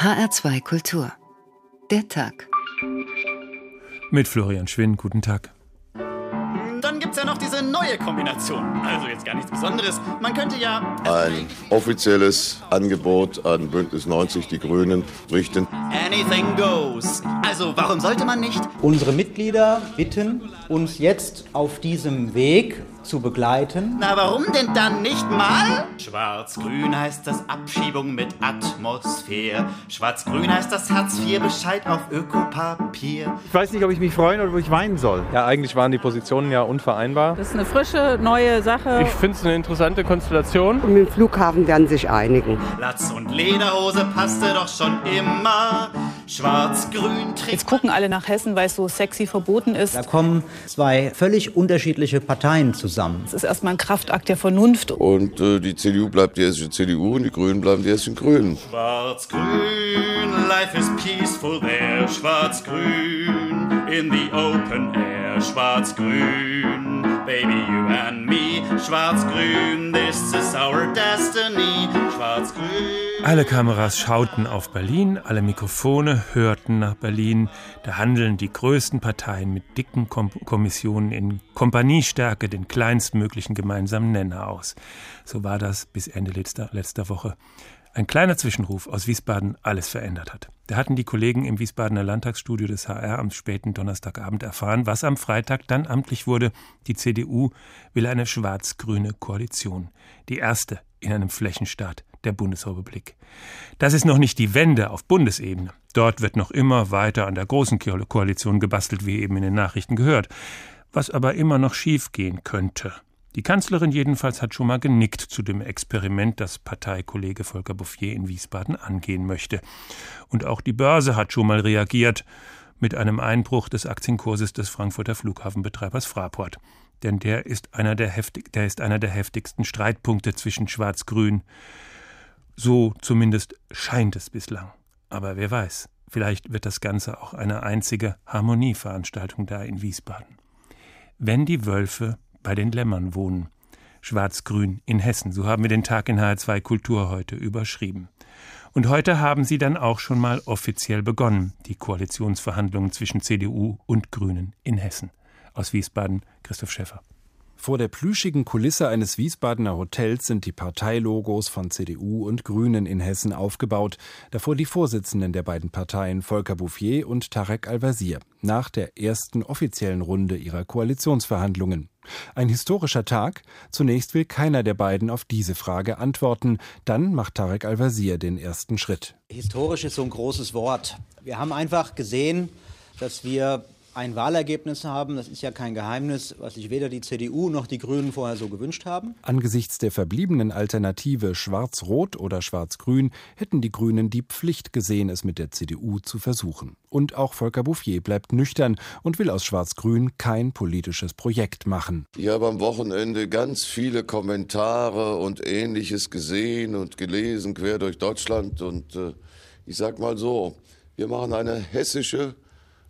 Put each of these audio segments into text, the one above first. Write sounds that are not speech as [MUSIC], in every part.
HR2 Kultur. Der Tag. Mit Florian Schwinn, guten Tag. Dann gibt's ja noch diese neue Kombination. Also jetzt gar nichts Besonderes. Man könnte ja. Ein offizielles Angebot an Bündnis 90 Die Grünen richten. Anything goes. Also warum sollte man nicht? Unsere Mitglieder bitten, uns jetzt auf diesem Weg zu begleiten. Na, warum denn dann nicht mal? Schwarz-Grün heißt das Abschiebung mit Atmosphäre. Schwarz-Grün heißt das Hartz IV Bescheid auf Ökopapier. Ich weiß nicht, ob ich mich freuen oder ob ich weinen soll. Ja, eigentlich waren die Positionen ja unvereinbar. Das ist eine frische, neue Sache. Ich finde es eine interessante Konstellation. Und mit dem Flughafen werden sich einigen. Latz und Lederhose passte doch schon immer. Schwarz-Grün. Jetzt gucken alle nach Hessen, weil es so sexy verboten ist. Da kommen zwei völlig unterschiedliche Parteien zusammen. Es ist erstmal ein Kraftakt der Vernunft. Und äh, die CDU bleibt die hessische CDU und die Grünen bleiben die hessischen Grünen. Schwarz-Grün, life is peaceful there. Schwarz-Grün, in the open air. Schwarz-Grün, baby, you and me. Schwarz-Grün, this is our destiny. Schwarz-Grün. Alle Kameras schauten auf Berlin, alle Mikrofone hörten nach Berlin. Da handeln die größten Parteien mit dicken Kom Kommissionen in Kompaniestärke den kleinstmöglichen gemeinsamen Nenner aus. So war das bis Ende letzter, letzter Woche. Ein kleiner Zwischenruf aus Wiesbaden alles verändert hat. Da hatten die Kollegen im Wiesbadener Landtagsstudio des HR am späten Donnerstagabend erfahren, was am Freitag dann amtlich wurde. Die CDU will eine schwarz-grüne Koalition. Die erste in einem Flächenstaat der Bundesrepublik. Das ist noch nicht die Wende auf Bundesebene. Dort wird noch immer weiter an der großen Koalition gebastelt, wie eben in den Nachrichten gehört. Was aber immer noch schiefgehen könnte. Die Kanzlerin jedenfalls hat schon mal genickt zu dem Experiment, das Parteikollege Volker Bouffier in Wiesbaden angehen möchte. Und auch die Börse hat schon mal reagiert mit einem Einbruch des Aktienkurses des Frankfurter Flughafenbetreibers Fraport. Denn der ist einer der, heftig, der ist einer der heftigsten Streitpunkte zwischen Schwarz-Grün. So zumindest scheint es bislang. Aber wer weiß, vielleicht wird das Ganze auch eine einzige Harmonieveranstaltung da in Wiesbaden. Wenn die Wölfe bei den Lämmern wohnen. Schwarz-Grün in Hessen, so haben wir den Tag in HR2 Kultur heute überschrieben. Und heute haben sie dann auch schon mal offiziell begonnen, die Koalitionsverhandlungen zwischen CDU und Grünen in Hessen. Aus Wiesbaden Christoph Schäffer. Vor der plüschigen Kulisse eines Wiesbadener Hotels sind die Parteilogos von CDU und Grünen in Hessen aufgebaut. Davor die Vorsitzenden der beiden Parteien Volker Bouffier und Tarek Al-Wazir nach der ersten offiziellen Runde ihrer Koalitionsverhandlungen. Ein historischer Tag. Zunächst will keiner der beiden auf diese Frage antworten. Dann macht Tarek Al-Wazir den ersten Schritt. Historisch ist so ein großes Wort. Wir haben einfach gesehen, dass wir ein Wahlergebnis haben, das ist ja kein Geheimnis, was sich weder die CDU noch die Grünen vorher so gewünscht haben. Angesichts der verbliebenen Alternative Schwarz-Rot oder Schwarz-Grün hätten die Grünen die Pflicht gesehen, es mit der CDU zu versuchen. Und auch Volker Bouffier bleibt nüchtern und will aus Schwarz-Grün kein politisches Projekt machen. Ich habe am Wochenende ganz viele Kommentare und ähnliches gesehen und gelesen quer durch Deutschland und äh, ich sag mal so, wir machen eine hessische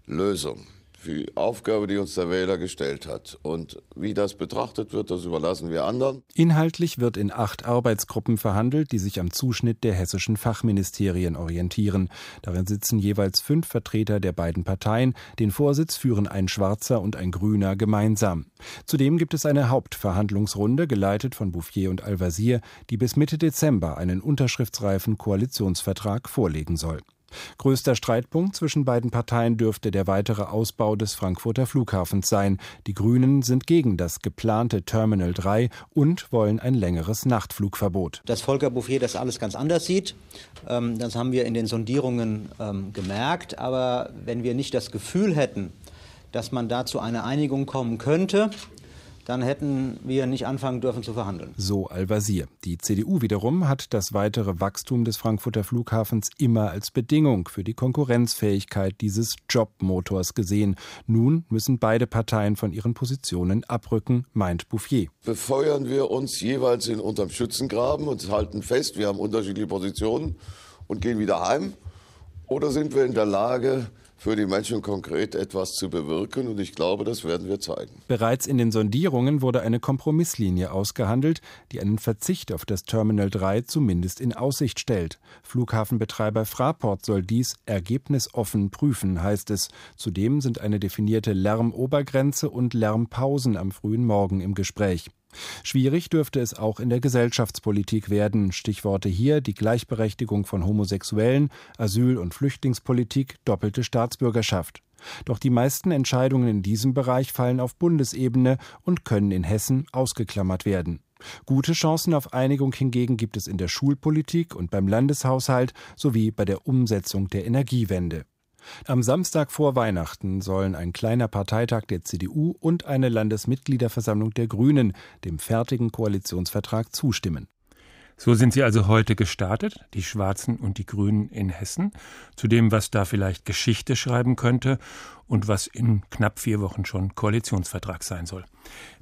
Lösung die Aufgabe, die uns der Wähler gestellt hat. Und wie das betrachtet wird, das überlassen wir anderen. Inhaltlich wird in acht Arbeitsgruppen verhandelt, die sich am Zuschnitt der hessischen Fachministerien orientieren. Darin sitzen jeweils fünf Vertreter der beiden Parteien. Den Vorsitz führen ein Schwarzer und ein Grüner gemeinsam. Zudem gibt es eine Hauptverhandlungsrunde, geleitet von Bouffier und Al-Wazir, die bis Mitte Dezember einen unterschriftsreifen Koalitionsvertrag vorlegen soll. Größter Streitpunkt zwischen beiden Parteien dürfte der weitere Ausbau des Frankfurter Flughafens sein. Die Grünen sind gegen das geplante Terminal 3 und wollen ein längeres Nachtflugverbot. Dass Volker Bouffier das alles ganz anders sieht, ähm, das haben wir in den Sondierungen ähm, gemerkt. Aber wenn wir nicht das Gefühl hätten, dass man da zu einer Einigung kommen könnte, dann hätten wir nicht anfangen dürfen zu verhandeln. So Al-Wazir. Die CDU wiederum hat das weitere Wachstum des Frankfurter Flughafens immer als Bedingung für die Konkurrenzfähigkeit dieses Jobmotors gesehen. Nun müssen beide Parteien von ihren Positionen abrücken, meint Bouffier. Befeuern wir uns jeweils in unterm Schützengraben und halten fest, wir haben unterschiedliche Positionen und gehen wieder heim? Oder sind wir in der Lage, für die Menschen konkret etwas zu bewirken. Und ich glaube, das werden wir zeigen. Bereits in den Sondierungen wurde eine Kompromisslinie ausgehandelt, die einen Verzicht auf das Terminal 3 zumindest in Aussicht stellt. Flughafenbetreiber Fraport soll dies ergebnisoffen prüfen, heißt es. Zudem sind eine definierte Lärmobergrenze und Lärmpausen am frühen Morgen im Gespräch. Schwierig dürfte es auch in der Gesellschaftspolitik werden. Stichworte hier die Gleichberechtigung von Homosexuellen, Asyl- und Flüchtlingspolitik, doppelte Staatsbürgerschaft. Doch die meisten Entscheidungen in diesem Bereich fallen auf Bundesebene und können in Hessen ausgeklammert werden. Gute Chancen auf Einigung hingegen gibt es in der Schulpolitik und beim Landeshaushalt sowie bei der Umsetzung der Energiewende. Am Samstag vor Weihnachten sollen ein kleiner Parteitag der CDU und eine Landesmitgliederversammlung der Grünen dem fertigen Koalitionsvertrag zustimmen. So sind sie also heute gestartet, die Schwarzen und die Grünen in Hessen, zu dem, was da vielleicht Geschichte schreiben könnte und was in knapp vier Wochen schon Koalitionsvertrag sein soll.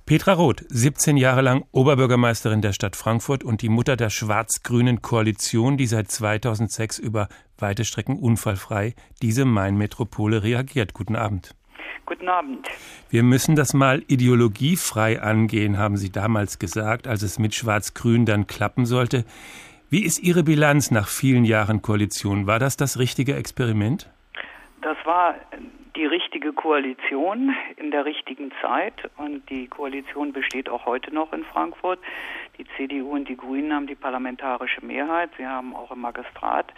Petra Roth, 17 Jahre lang Oberbürgermeisterin der Stadt Frankfurt und die Mutter der schwarz-grünen Koalition, die seit 2006 über weite Strecken unfallfrei diese Main-Metropole reagiert. Guten Abend. Guten Abend. Wir müssen das mal ideologiefrei angehen, haben Sie damals gesagt, als es mit Schwarz-Grün dann klappen sollte. Wie ist Ihre Bilanz nach vielen Jahren Koalition? War das das richtige Experiment? Das war die richtige Koalition in der richtigen Zeit und die Koalition besteht auch heute noch in Frankfurt. Die CDU und die Grünen haben die parlamentarische Mehrheit. Sie haben auch im Magistrat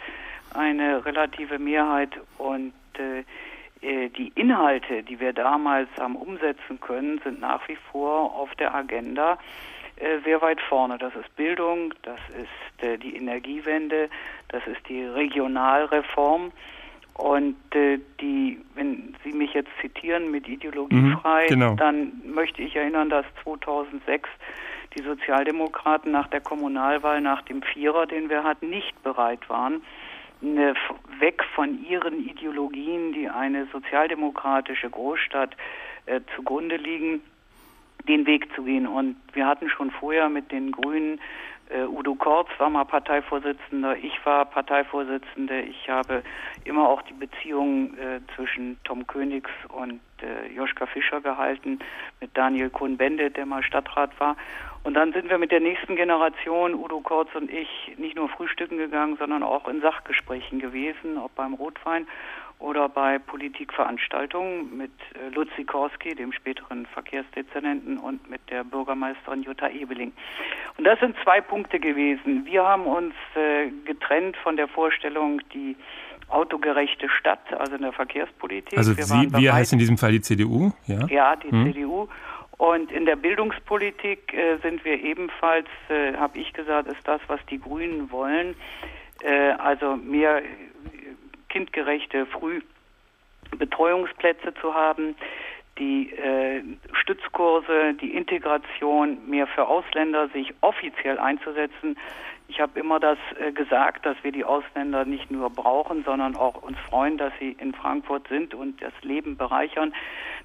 eine relative Mehrheit und äh, äh, die Inhalte, die wir damals haben umsetzen können, sind nach wie vor auf der Agenda äh, sehr weit vorne. Das ist Bildung, das ist äh, die Energiewende, das ist die Regionalreform. Und äh, die, wenn Sie mich jetzt zitieren mit ideologiefrei, mhm, genau. dann möchte ich erinnern, dass 2006 die Sozialdemokraten nach der Kommunalwahl, nach dem Vierer, den wir hatten, nicht bereit waren, eine, weg von ihren Ideologien, die eine sozialdemokratische Großstadt äh, zugrunde liegen, den Weg zu gehen. Und wir hatten schon vorher mit den Grünen Udo Kortz war mal Parteivorsitzender, ich war Parteivorsitzende. Ich habe immer auch die Beziehung äh, zwischen Tom Königs und äh, Joschka Fischer gehalten, mit Daniel Kuhn-Bendit, der mal Stadtrat war. Und dann sind wir mit der nächsten Generation, Udo Kortz und ich, nicht nur frühstücken gegangen, sondern auch in Sachgesprächen gewesen, ob beim Rotwein oder bei Politikveranstaltungen mit äh, Lutz Sikorski, dem späteren Verkehrsdezernenten, und mit der Bürgermeisterin Jutta Ebeling. Und das sind zwei Punkte gewesen. Wir haben uns äh, getrennt von der Vorstellung, die autogerechte Stadt, also in der Verkehrspolitik. Also wir Sie, wir heißt in diesem Fall die CDU, ja? Ja, die hm. CDU. Und in der Bildungspolitik äh, sind wir ebenfalls, äh, habe ich gesagt, ist das, was die Grünen wollen. Äh, also mehr kindgerechte Frühbetreuungsplätze zu haben, die äh, Stützkurse, die Integration mehr für Ausländer sich offiziell einzusetzen. Ich habe immer das äh, gesagt, dass wir die Ausländer nicht nur brauchen, sondern auch uns freuen, dass sie in Frankfurt sind und das Leben bereichern.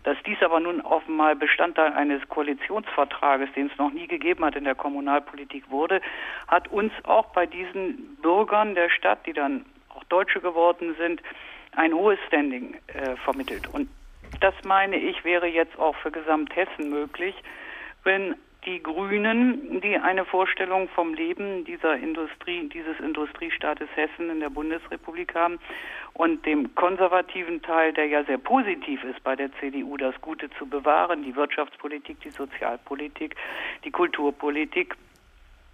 Dass dies aber nun offenbar Bestandteil eines Koalitionsvertrages, den es noch nie gegeben hat in der Kommunalpolitik wurde, hat uns auch bei diesen Bürgern der Stadt, die dann auch Deutsche geworden sind, ein hohes Standing äh, vermittelt. Und das meine ich wäre jetzt auch für Gesamthessen möglich, wenn die Grünen, die eine Vorstellung vom Leben dieser Industrie, dieses Industriestaates Hessen in der Bundesrepublik haben und dem konservativen Teil, der ja sehr positiv ist bei der CDU, das Gute zu bewahren, die Wirtschaftspolitik, die Sozialpolitik, die Kulturpolitik,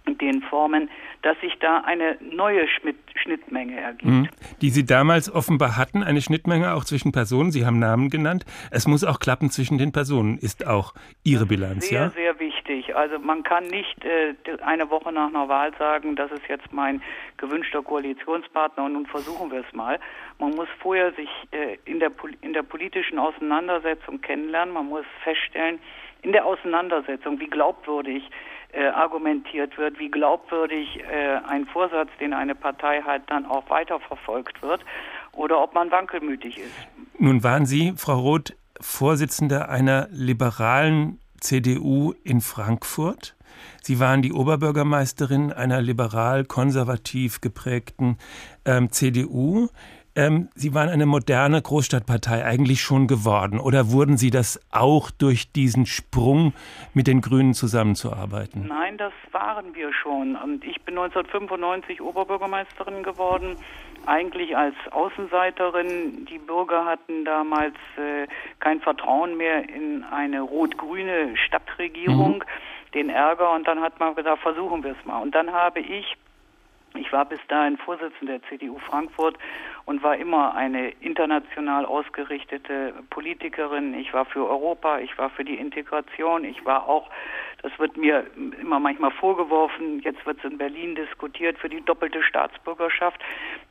den Formen, dass sich da eine neue Schnittmenge ergibt. Mhm. Die Sie damals offenbar hatten, eine Schnittmenge auch zwischen Personen, Sie haben Namen genannt. Es muss auch klappen zwischen den Personen, ist auch Ihre Bilanz, sehr, ja? Sehr, sehr wichtig. Also man kann nicht äh, eine Woche nach einer Wahl sagen, das ist jetzt mein gewünschter Koalitionspartner und nun versuchen wir es mal. Man muss vorher sich äh, in, der, in der politischen Auseinandersetzung kennenlernen. Man muss feststellen, in der Auseinandersetzung, wie glaubwürdig äh, argumentiert wird, wie glaubwürdig äh, ein Vorsatz, den eine Partei hat, dann auch weiterverfolgt wird oder ob man wankelmütig ist. Nun waren Sie, Frau Roth, Vorsitzende einer liberalen CDU in Frankfurt. Sie waren die Oberbürgermeisterin einer liberal-konservativ geprägten ähm, CDU. Ähm, Sie waren eine moderne Großstadtpartei eigentlich schon geworden oder wurden Sie das auch durch diesen Sprung mit den Grünen zusammenzuarbeiten? Nein, das waren wir schon. Und ich bin 1995 Oberbürgermeisterin geworden, eigentlich als Außenseiterin. Die Bürger hatten damals äh, kein Vertrauen mehr in eine rot-grüne Stadtregierung. Mhm den Ärger und dann hat man gesagt, versuchen wir es mal. Und dann habe ich ich war bis dahin Vorsitzender der CDU Frankfurt und war immer eine international ausgerichtete Politikerin. Ich war für Europa, ich war für die Integration, ich war auch, das wird mir immer manchmal vorgeworfen, jetzt wird es in Berlin diskutiert, für die doppelte Staatsbürgerschaft.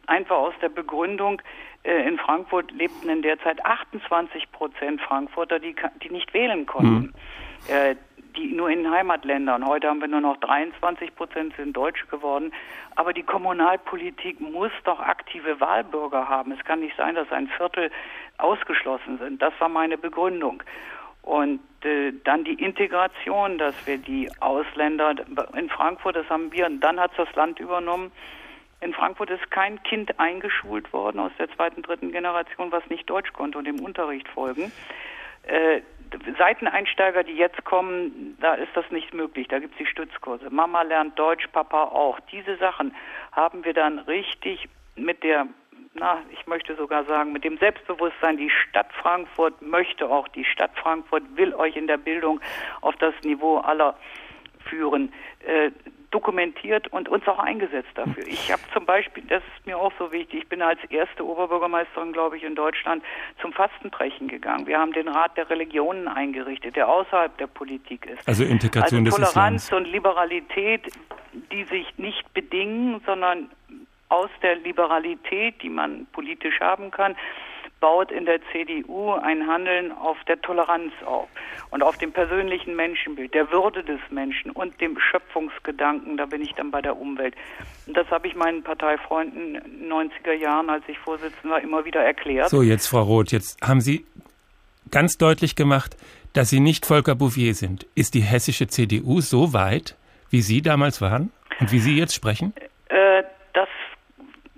Einfach aus der Begründung, äh, in Frankfurt lebten in der Zeit 28 Prozent Frankfurter, die, die nicht wählen konnten. Mhm die nur in Heimatländern. Heute haben wir nur noch 23 Prozent sind Deutsche geworden. Aber die Kommunalpolitik muss doch aktive Wahlbürger haben. Es kann nicht sein, dass ein Viertel ausgeschlossen sind. Das war meine Begründung. Und äh, dann die Integration, dass wir die Ausländer in Frankfurt, das haben wir, und dann hat das Land übernommen. In Frankfurt ist kein Kind eingeschult worden aus der zweiten, dritten Generation, was nicht Deutsch konnte und dem Unterricht folgen. Äh, Seiteneinsteiger, die jetzt kommen, da ist das nicht möglich. Da gibt es die Stützkurse. Mama lernt Deutsch, Papa auch. Diese Sachen haben wir dann richtig mit der, na, ich möchte sogar sagen, mit dem Selbstbewusstsein, die Stadt Frankfurt möchte auch, die Stadt Frankfurt will euch in der Bildung auf das Niveau aller führen. Äh, dokumentiert und uns auch eingesetzt dafür. Ich habe zum Beispiel, das ist mir auch so wichtig, ich bin als erste Oberbürgermeisterin, glaube ich, in Deutschland zum Fastenbrechen gegangen. Wir haben den Rat der Religionen eingerichtet, der außerhalb der Politik ist. Also Integration also Toleranz des Islams. und Liberalität, die sich nicht bedingen, sondern aus der Liberalität, die man politisch haben kann, baut in der CDU ein Handeln auf der Toleranz auf und auf dem persönlichen Menschenbild, der Würde des Menschen und dem Schöpfungsgedanken, da bin ich dann bei der Umwelt. Und das habe ich meinen Parteifreunden in den 90er Jahren, als ich Vorsitzender war, immer wieder erklärt. So, jetzt Frau Roth, jetzt haben Sie ganz deutlich gemacht, dass Sie nicht Volker Bouvier sind. Ist die hessische CDU so weit, wie Sie damals waren und wie Sie jetzt sprechen?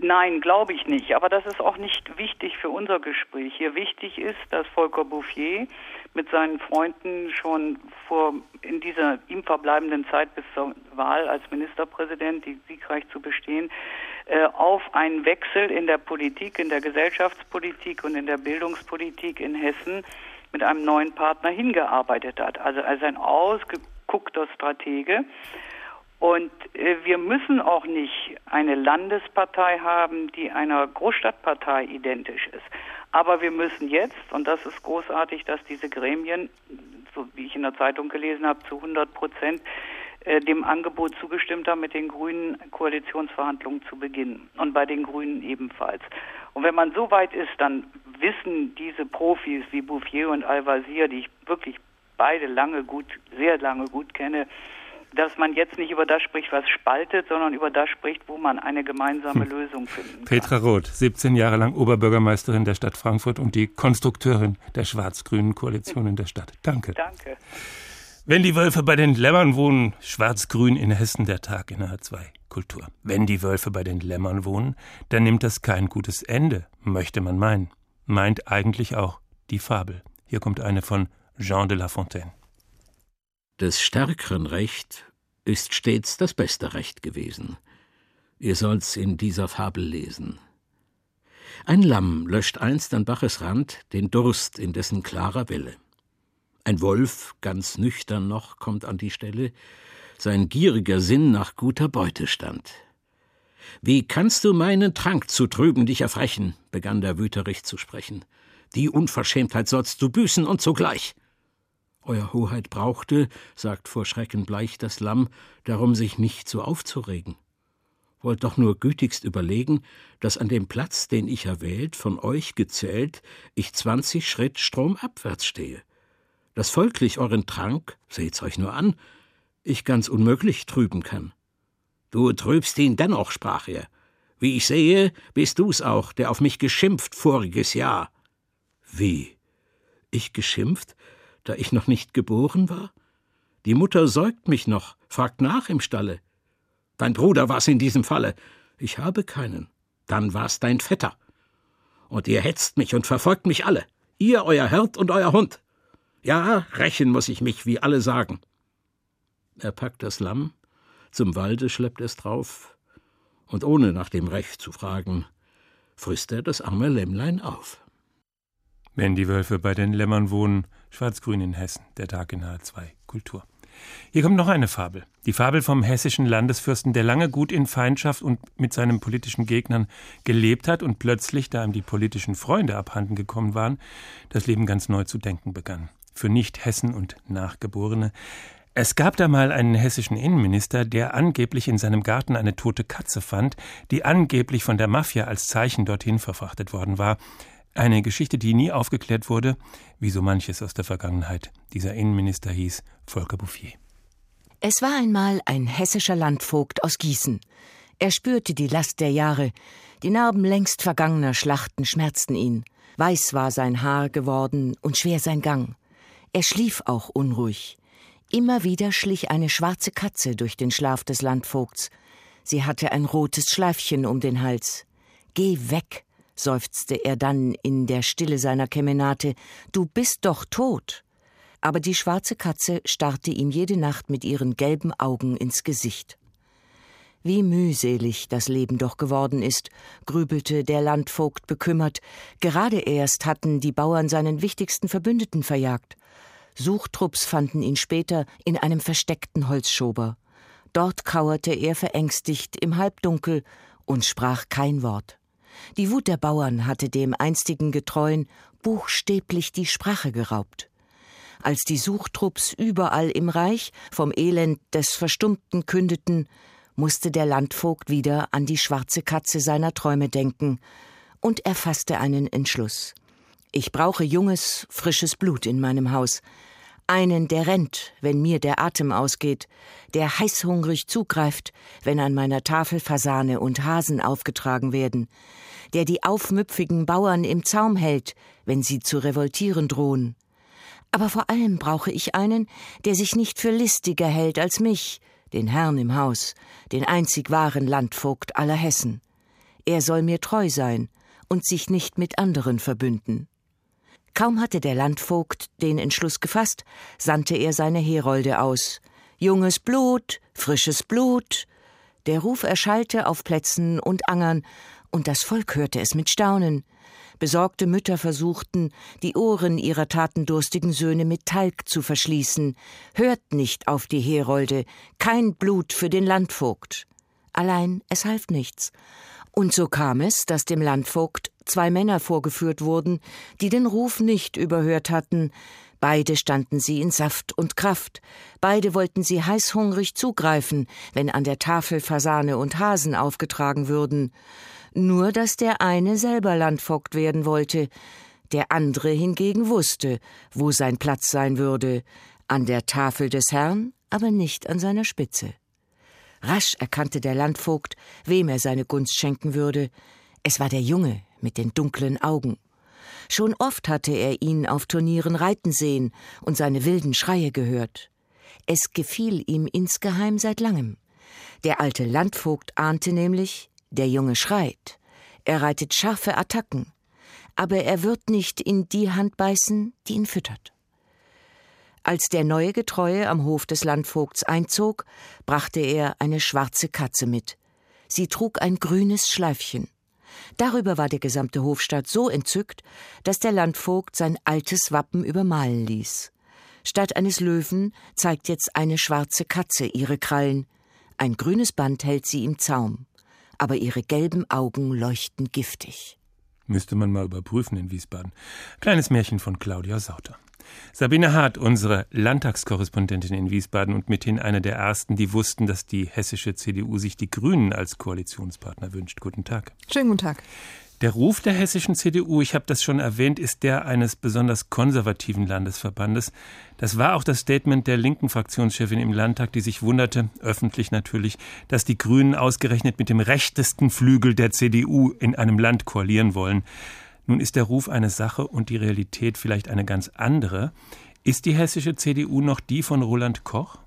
Nein, glaube ich nicht. Aber das ist auch nicht wichtig für unser Gespräch. Hier wichtig ist, dass Volker Bouffier mit seinen Freunden schon vor in dieser ihm verbleibenden Zeit bis zur Wahl als Ministerpräsident, die siegreich zu bestehen, äh, auf einen Wechsel in der Politik, in der Gesellschaftspolitik und in der Bildungspolitik in Hessen mit einem neuen Partner hingearbeitet hat. Also als ein ausgeguckter Stratege und äh, wir müssen auch nicht eine Landespartei haben, die einer Großstadtpartei identisch ist. Aber wir müssen jetzt, und das ist großartig, dass diese Gremien, so wie ich in der Zeitung gelesen habe, zu 100 Prozent äh, dem Angebot zugestimmt haben, mit den Grünen Koalitionsverhandlungen zu beginnen. Und bei den Grünen ebenfalls. Und wenn man so weit ist, dann wissen diese Profis wie Bouffier und Al-Wazir, die ich wirklich beide lange gut, sehr lange gut kenne, dass man jetzt nicht über das spricht, was spaltet, sondern über das spricht, wo man eine gemeinsame hm. Lösung finden kann. Petra Roth, 17 Jahre lang Oberbürgermeisterin der Stadt Frankfurt und die Konstrukteurin der schwarz-grünen Koalition in der Stadt. Danke. Danke. Wenn die Wölfe bei den Lämmern wohnen, schwarz-grün in Hessen der Tag in H2 Kultur. Wenn die Wölfe bei den Lämmern wohnen, dann nimmt das kein gutes Ende, möchte man meinen. Meint eigentlich auch die Fabel. Hier kommt eine von Jean de La Fontaine. Des stärkeren Recht ist stets das beste Recht gewesen. Ihr sollt's in dieser Fabel lesen. Ein Lamm löscht einst an Baches Rand den Durst in dessen klarer Welle. Ein Wolf, ganz nüchtern noch, kommt an die Stelle, sein gieriger Sinn nach guter Beute stand. Wie kannst du meinen Trank zu trüben dich erfrechen? begann der Wüterich zu sprechen. Die Unverschämtheit sollst du büßen und zugleich. Euer Hoheit brauchte, sagt vor Schrecken bleich das Lamm, darum sich nicht so aufzuregen. Wollt doch nur gütigst überlegen, dass an dem Platz, den ich erwählt, von euch gezählt, ich zwanzig Schritt stromabwärts stehe. Dass folglich euren Trank, seht's euch nur an, ich ganz unmöglich trüben kann. Du trübst ihn dennoch, sprach er. Wie ich sehe, bist du's auch, der auf mich geschimpft voriges Jahr. Wie? Ich geschimpft? Da ich noch nicht geboren war? Die Mutter säugt mich noch, fragt nach im Stalle. Dein Bruder war's in diesem Falle. Ich habe keinen. Dann war's dein Vetter. Und ihr hetzt mich und verfolgt mich alle. Ihr, euer Hirt und euer Hund. Ja, rächen muss ich mich, wie alle sagen. Er packt das Lamm, zum Walde schleppt es drauf, und ohne nach dem Recht zu fragen, frisst er das arme Lämmlein auf. Wenn die Wölfe bei den Lämmern wohnen, schwarz-grün in Hessen, der Tag in H2 Kultur. Hier kommt noch eine Fabel. Die Fabel vom hessischen Landesfürsten, der lange gut in Feindschaft und mit seinen politischen Gegnern gelebt hat und plötzlich, da ihm die politischen Freunde abhanden gekommen waren, das Leben ganz neu zu denken begann. Für Nicht-Hessen und Nachgeborene. Es gab da mal einen hessischen Innenminister, der angeblich in seinem Garten eine tote Katze fand, die angeblich von der Mafia als Zeichen dorthin verfrachtet worden war. Eine Geschichte, die nie aufgeklärt wurde, wie so manches aus der Vergangenheit. Dieser Innenminister hieß Volker Bouffier. Es war einmal ein hessischer Landvogt aus Gießen. Er spürte die Last der Jahre. Die Narben längst vergangener Schlachten schmerzten ihn. Weiß war sein Haar geworden und schwer sein Gang. Er schlief auch unruhig. Immer wieder schlich eine schwarze Katze durch den Schlaf des Landvogts. Sie hatte ein rotes Schleifchen um den Hals. Geh weg, seufzte er dann in der Stille seiner Kemenate, du bist doch tot. Aber die schwarze Katze starrte ihm jede Nacht mit ihren gelben Augen ins Gesicht. Wie mühselig das Leben doch geworden ist, grübelte der Landvogt bekümmert. Gerade erst hatten die Bauern seinen wichtigsten Verbündeten verjagt. Suchtrupps fanden ihn später in einem versteckten Holzschober. Dort kauerte er verängstigt im Halbdunkel und sprach kein Wort. Die Wut der Bauern hatte dem einstigen Getreuen buchstäblich die Sprache geraubt. Als die Suchtrupps überall im Reich vom Elend des Verstummten kündeten, musste der Landvogt wieder an die schwarze Katze seiner Träume denken, und er fasste einen Entschluss. Ich brauche junges, frisches Blut in meinem Haus, einen, der rennt, wenn mir der Atem ausgeht, der heißhungrig zugreift, wenn an meiner Tafel Fasane und Hasen aufgetragen werden, der die aufmüpfigen Bauern im Zaum hält, wenn sie zu revoltieren drohen. Aber vor allem brauche ich einen, der sich nicht für listiger hält als mich, den Herrn im Haus, den einzig wahren Landvogt aller Hessen. Er soll mir treu sein und sich nicht mit anderen verbünden. Kaum hatte der Landvogt den Entschluss gefasst, sandte er seine Herolde aus. Junges Blut, frisches Blut. Der Ruf erschallte auf Plätzen und Angern, und das Volk hörte es mit Staunen. Besorgte Mütter versuchten, die Ohren ihrer tatendurstigen Söhne mit Talg zu verschließen. Hört nicht auf die Herolde, kein Blut für den Landvogt. Allein es half nichts. Und so kam es, dass dem Landvogt zwei Männer vorgeführt wurden, die den Ruf nicht überhört hatten. Beide standen sie in Saft und Kraft. Beide wollten sie heißhungrig zugreifen, wenn an der Tafel Fasane und Hasen aufgetragen würden. Nur dass der eine selber Landvogt werden wollte, der andere hingegen wusste, wo sein Platz sein würde, an der Tafel des Herrn, aber nicht an seiner Spitze. Rasch erkannte der Landvogt, wem er seine Gunst schenken würde. Es war der Junge mit den dunklen Augen. Schon oft hatte er ihn auf Turnieren reiten sehen und seine wilden Schreie gehört. Es gefiel ihm insgeheim seit langem. Der alte Landvogt ahnte nämlich, der Junge schreit. Er reitet scharfe Attacken. Aber er wird nicht in die Hand beißen, die ihn füttert. Als der neue Getreue am Hof des Landvogts einzog, brachte er eine schwarze Katze mit. Sie trug ein grünes Schleifchen. Darüber war der gesamte Hofstaat so entzückt, dass der Landvogt sein altes Wappen übermalen ließ. Statt eines Löwen zeigt jetzt eine schwarze Katze ihre Krallen. Ein grünes Band hält sie im Zaum. Aber ihre gelben Augen leuchten giftig. Müsste man mal überprüfen in Wiesbaden. Kleines Märchen von Claudia Sauter. Sabine Hart, unsere Landtagskorrespondentin in Wiesbaden und mithin eine der ersten, die wussten, dass die hessische CDU sich die Grünen als Koalitionspartner wünscht. Guten Tag. Schönen guten Tag. Der Ruf der hessischen CDU, ich habe das schon erwähnt, ist der eines besonders konservativen Landesverbandes. Das war auch das Statement der linken Fraktionschefin im Landtag, die sich wunderte, öffentlich natürlich, dass die Grünen ausgerechnet mit dem rechtesten Flügel der CDU in einem Land koalieren wollen. Nun ist der Ruf eine Sache und die Realität vielleicht eine ganz andere. Ist die hessische CDU noch die von Roland Koch?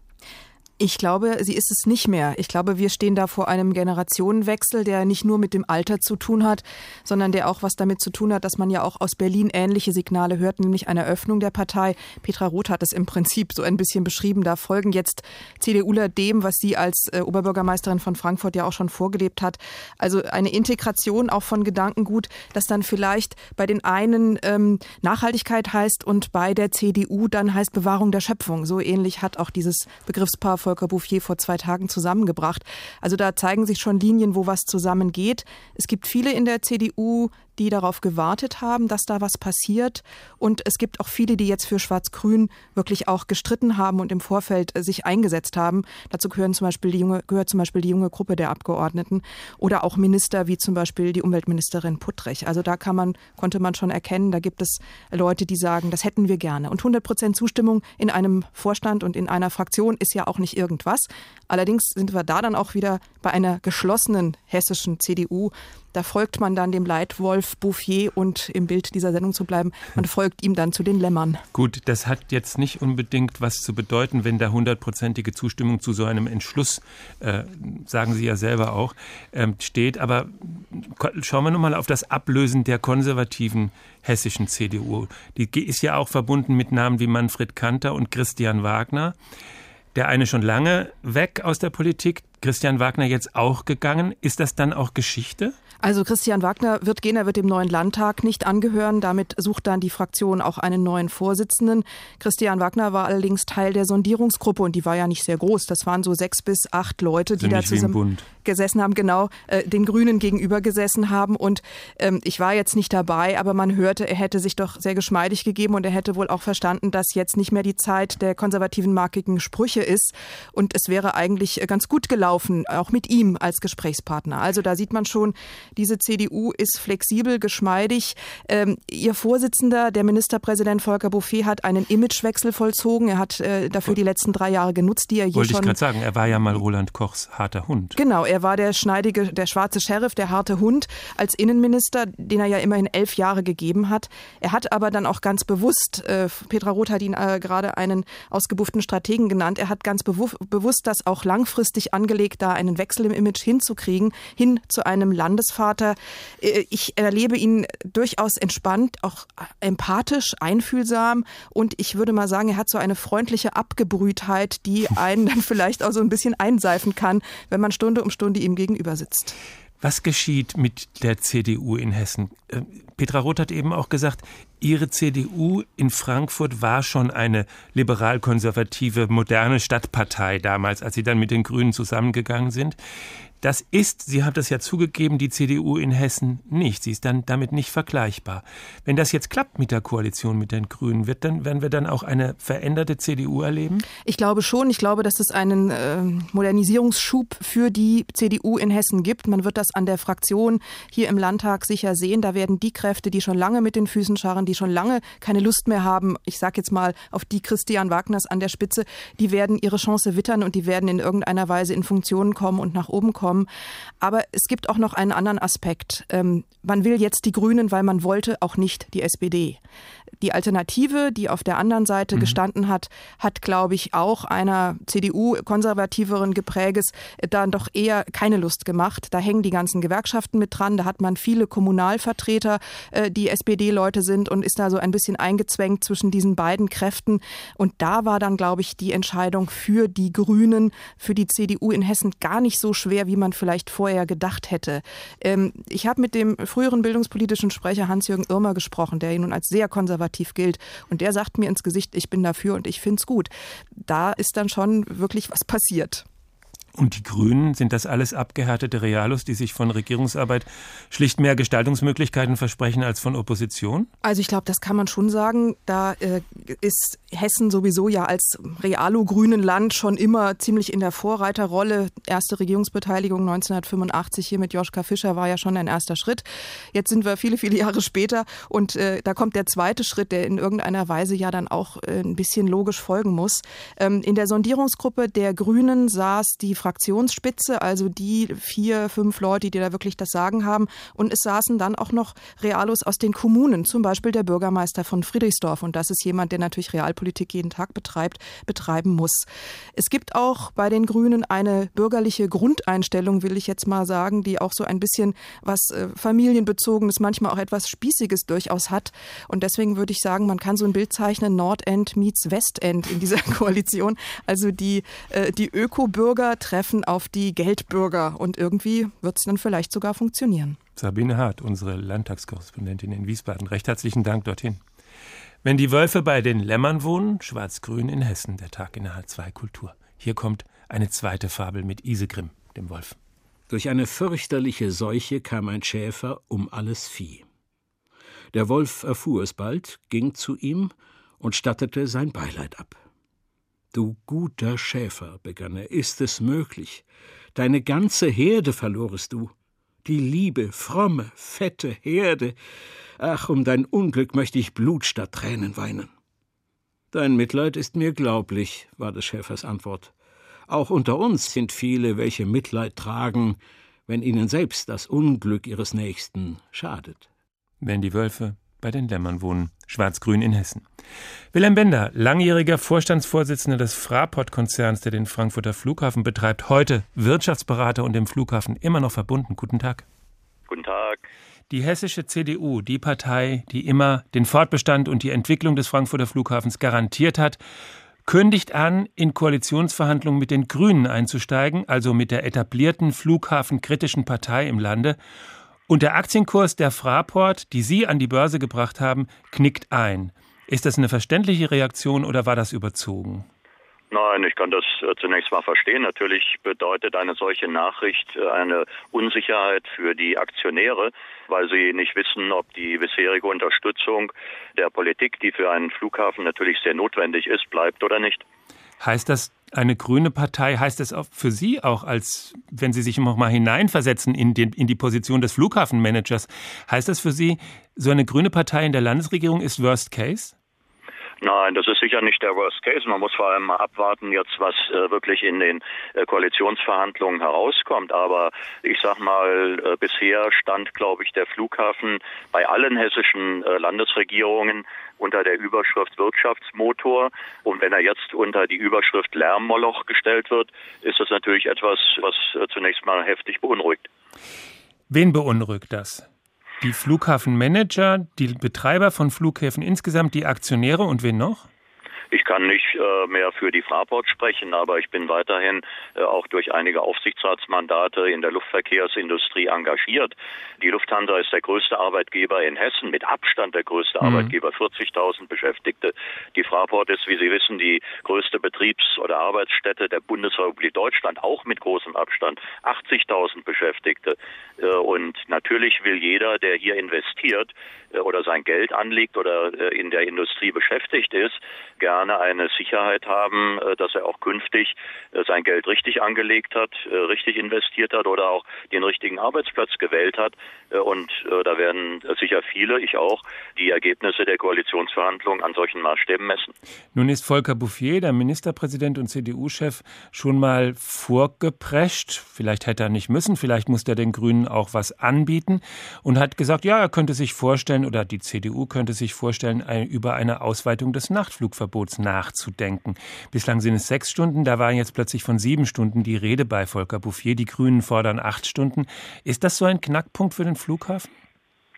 Ich glaube, sie ist es nicht mehr. Ich glaube, wir stehen da vor einem Generationenwechsel, der nicht nur mit dem Alter zu tun hat, sondern der auch was damit zu tun hat, dass man ja auch aus Berlin ähnliche Signale hört, nämlich eine Öffnung der Partei. Petra Roth hat es im Prinzip so ein bisschen beschrieben. Da folgen jetzt CDUler dem, was sie als äh, Oberbürgermeisterin von Frankfurt ja auch schon vorgelebt hat. Also eine Integration auch von Gedankengut, das dann vielleicht bei den einen ähm, Nachhaltigkeit heißt und bei der CDU dann heißt Bewahrung der Schöpfung. So ähnlich hat auch dieses Begriffspaar Volker Bouffier vor zwei Tagen zusammengebracht. Also da zeigen sich schon Linien, wo was zusammengeht. Es gibt viele in der CDU, die darauf gewartet haben, dass da was passiert. Und es gibt auch viele, die jetzt für Schwarz-Grün wirklich auch gestritten haben und im Vorfeld äh, sich eingesetzt haben. Dazu gehören zum Beispiel die junge, gehört zum Beispiel die junge Gruppe der Abgeordneten oder auch Minister wie zum Beispiel die Umweltministerin Puttrich. Also da kann man, konnte man schon erkennen, da gibt es Leute, die sagen, das hätten wir gerne. Und 100 Prozent Zustimmung in einem Vorstand und in einer Fraktion ist ja auch nicht irgendwas. Allerdings sind wir da dann auch wieder bei einer geschlossenen hessischen CDU, da folgt man dann dem Leitwolf Bouffier und im Bild dieser Sendung zu bleiben, man folgt ihm dann zu den Lämmern. Gut, das hat jetzt nicht unbedingt was zu bedeuten, wenn da hundertprozentige Zustimmung zu so einem Entschluss, äh, sagen Sie ja selber auch, äh, steht. Aber schauen wir nochmal auf das Ablösen der konservativen hessischen CDU. Die ist ja auch verbunden mit Namen wie Manfred Kanter und Christian Wagner. Der eine schon lange weg aus der Politik, Christian Wagner jetzt auch gegangen. Ist das dann auch Geschichte? Also Christian Wagner wird gehen, er wird dem neuen Landtag nicht angehören. Damit sucht dann die Fraktion auch einen neuen Vorsitzenden. Christian Wagner war allerdings Teil der Sondierungsgruppe und die war ja nicht sehr groß. Das waren so sechs bis acht Leute, die da zusammen gesessen haben, genau, äh, den Grünen gegenüber gesessen haben. Und ähm, ich war jetzt nicht dabei, aber man hörte, er hätte sich doch sehr geschmeidig gegeben und er hätte wohl auch verstanden, dass jetzt nicht mehr die Zeit der konservativen markigen Sprüche ist. Und es wäre eigentlich äh, ganz gut gelaufen, auch mit ihm als Gesprächspartner. Also da sieht man schon, diese CDU ist flexibel, geschmeidig. Ähm, ihr Vorsitzender, der Ministerpräsident Volker Bouffier, hat einen Imagewechsel vollzogen. Er hat äh, dafür die letzten drei Jahre genutzt, die er hier Wollte schon. Wollte ich gerade sagen, er war ja mal Roland Kochs harter Hund. Genau, er war der schneidige, der schwarze Sheriff, der harte Hund als Innenminister, den er ja immerhin elf Jahre gegeben hat. Er hat aber dann auch ganz bewusst, äh, Petra Roth hat ihn äh, gerade einen ausgebufften Strategen genannt, er hat ganz bewusst das auch langfristig angelegt, da einen Wechsel im Image hinzukriegen, hin zu einem Landesvater. Äh, ich erlebe ihn durchaus entspannt, auch empathisch, einfühlsam und ich würde mal sagen, er hat so eine freundliche Abgebrühtheit, die einen dann [LAUGHS] vielleicht auch so ein bisschen einseifen kann, wenn man Stunde um Stunde ihm gegenüber sitzt. Was geschieht mit der CDU in Hessen? Äh, Petra Roth hat eben auch gesagt, ihre CDU in Frankfurt war schon eine liberal-konservative, moderne Stadtpartei damals, als sie dann mit den Grünen zusammengegangen sind. Das ist, Sie haben das ja zugegeben, die CDU in Hessen nicht. Sie ist dann damit nicht vergleichbar. Wenn das jetzt klappt mit der Koalition mit den Grünen, wird dann, werden wir dann auch eine veränderte CDU erleben? Ich glaube schon. Ich glaube, dass es einen äh, Modernisierungsschub für die CDU in Hessen gibt. Man wird das an der Fraktion hier im Landtag sicher sehen. Da werden die Kräfte, die schon lange mit den Füßen scharren, die schon lange keine Lust mehr haben, ich sage jetzt mal auf die Christian Wagners an der Spitze, die werden ihre Chance wittern und die werden in irgendeiner Weise in Funktionen kommen und nach oben kommen kommen. Aber es gibt auch noch einen anderen Aspekt. Ähm, man will jetzt die Grünen, weil man wollte auch nicht die SPD. Die Alternative, die auf der anderen Seite mhm. gestanden hat, hat, glaube ich, auch einer CDU-konservativeren Gepräges dann doch eher keine Lust gemacht. Da hängen die ganzen Gewerkschaften mit dran. Da hat man viele Kommunalvertreter, äh, die SPD-Leute sind und ist da so ein bisschen eingezwängt zwischen diesen beiden Kräften. Und da war dann, glaube ich, die Entscheidung für die Grünen, für die CDU in Hessen gar nicht so schwer, wie man vielleicht vorher gedacht hätte. Ähm, ich habe mit dem früheren bildungspolitischen Sprecher Hans-Jürgen Irmer gesprochen, der nun als sehr konservativ gilt. Und der sagt mir ins Gesicht, ich bin dafür und ich finde es gut. Da ist dann schon wirklich was passiert. Und die Grünen, sind das alles abgehärtete Realos, die sich von Regierungsarbeit schlicht mehr Gestaltungsmöglichkeiten versprechen als von Opposition? Also ich glaube, das kann man schon sagen. Da äh, ist Hessen sowieso ja als realo-grünen Land schon immer ziemlich in der Vorreiterrolle. Erste Regierungsbeteiligung 1985 hier mit Joschka Fischer war ja schon ein erster Schritt. Jetzt sind wir viele, viele Jahre später und äh, da kommt der zweite Schritt, der in irgendeiner Weise ja dann auch äh, ein bisschen logisch folgen muss. Ähm, in der Sondierungsgruppe der Grünen saß die Fraktionsspitze, also die vier, fünf Leute, die da wirklich das Sagen haben. Und es saßen dann auch noch Realos aus den Kommunen, zum Beispiel der Bürgermeister von Friedrichsdorf. Und das ist jemand, der natürlich real, Kommunalpolitik jeden Tag betreibt, betreiben muss. Es gibt auch bei den Grünen eine bürgerliche Grundeinstellung, will ich jetzt mal sagen, die auch so ein bisschen was äh, familienbezogenes, manchmal auch etwas spießiges durchaus hat. Und deswegen würde ich sagen, man kann so ein Bild zeichnen, Nordend meets Westend in dieser [LAUGHS] Koalition. Also die, äh, die Öko-Bürger treffen auf die Geldbürger und irgendwie wird es dann vielleicht sogar funktionieren. Sabine Hart, unsere Landtagskorrespondentin in Wiesbaden. Recht herzlichen Dank dorthin. Wenn die Wölfe bei den Lämmern wohnen, schwarz-grün in Hessen, der Tag in der H2 Kultur. Hier kommt eine zweite Fabel mit Isegrim, dem Wolf. Durch eine fürchterliche Seuche kam ein Schäfer um alles Vieh. Der Wolf erfuhr es bald, ging zu ihm und stattete sein Beileid ab. Du guter Schäfer, begann er, ist es möglich? Deine ganze Herde verlorest du die liebe, fromme, fette Herde. Ach, um dein Unglück möchte ich Blut statt Tränen weinen. Dein Mitleid ist mir glaublich, war des Schäfers Antwort. Auch unter uns sind viele, welche Mitleid tragen, wenn ihnen selbst das Unglück ihres Nächsten schadet. Wenn die Wölfe bei den Lämmern wohnen, schwarz-grün in Hessen. Wilhelm Bender, langjähriger Vorstandsvorsitzender des Fraport-Konzerns, der den Frankfurter Flughafen betreibt, heute Wirtschaftsberater und dem Flughafen immer noch verbunden. Guten Tag. Guten Tag. Die hessische CDU, die Partei, die immer den Fortbestand und die Entwicklung des Frankfurter Flughafens garantiert hat, kündigt an, in Koalitionsverhandlungen mit den Grünen einzusteigen, also mit der etablierten flughafenkritischen Partei im Lande. Und der Aktienkurs der Fraport, die Sie an die Börse gebracht haben, knickt ein. Ist das eine verständliche Reaktion oder war das überzogen? Nein, ich kann das äh, zunächst mal verstehen. Natürlich bedeutet eine solche Nachricht äh, eine Unsicherheit für die Aktionäre, weil sie nicht wissen, ob die bisherige Unterstützung der Politik, die für einen Flughafen natürlich sehr notwendig ist, bleibt oder nicht. Heißt das, eine grüne Partei, heißt auch für Sie auch, als wenn Sie sich noch mal hineinversetzen in, den, in die Position des Flughafenmanagers, heißt das für Sie, so eine grüne Partei in der Landesregierung ist Worst Case? Nein, das ist sicher nicht der Worst Case. Man muss vor allem mal abwarten, jetzt was äh, wirklich in den äh, Koalitionsverhandlungen herauskommt. Aber ich sag mal, äh, bisher stand, glaube ich, der Flughafen bei allen hessischen äh, Landesregierungen unter der Überschrift Wirtschaftsmotor. Und wenn er jetzt unter die Überschrift Lärmmoloch gestellt wird, ist das natürlich etwas, was äh, zunächst mal heftig beunruhigt. Wen beunruhigt das? Die Flughafenmanager, die Betreiber von Flughäfen insgesamt, die Aktionäre und wen noch? Ich kann nicht äh, mehr für die Fraport sprechen, aber ich bin weiterhin äh, auch durch einige Aufsichtsratsmandate in der Luftverkehrsindustrie engagiert. Die Lufthansa ist der größte Arbeitgeber in Hessen, mit Abstand der größte mhm. Arbeitgeber, 40.000 Beschäftigte. Die Fraport ist, wie Sie wissen, die größte Betriebs- oder Arbeitsstätte der Bundesrepublik Deutschland, auch mit großem Abstand, 80.000 Beschäftigte. Äh, und natürlich will jeder, der hier investiert oder sein Geld anlegt oder äh, in der Industrie beschäftigt ist, gerne eine Sicherheit haben, äh, dass er auch künftig äh, sein Geld richtig angelegt hat, äh, richtig investiert hat oder auch den richtigen Arbeitsplatz gewählt hat. Und da werden sicher viele, ich auch, die Ergebnisse der Koalitionsverhandlungen an solchen Maßstäben messen. Nun ist Volker Bouffier, der Ministerpräsident und CDU-Chef, schon mal vorgeprescht. Vielleicht hätte er nicht müssen, vielleicht muss er den Grünen auch was anbieten und hat gesagt, ja, er könnte sich vorstellen oder die CDU könnte sich vorstellen, über eine Ausweitung des Nachtflugverbots nachzudenken. Bislang sind es sechs Stunden, da war jetzt plötzlich von sieben Stunden die Rede bei Volker Bouffier. Die Grünen fordern acht Stunden. Ist das so ein Knackpunkt für den Flughafen?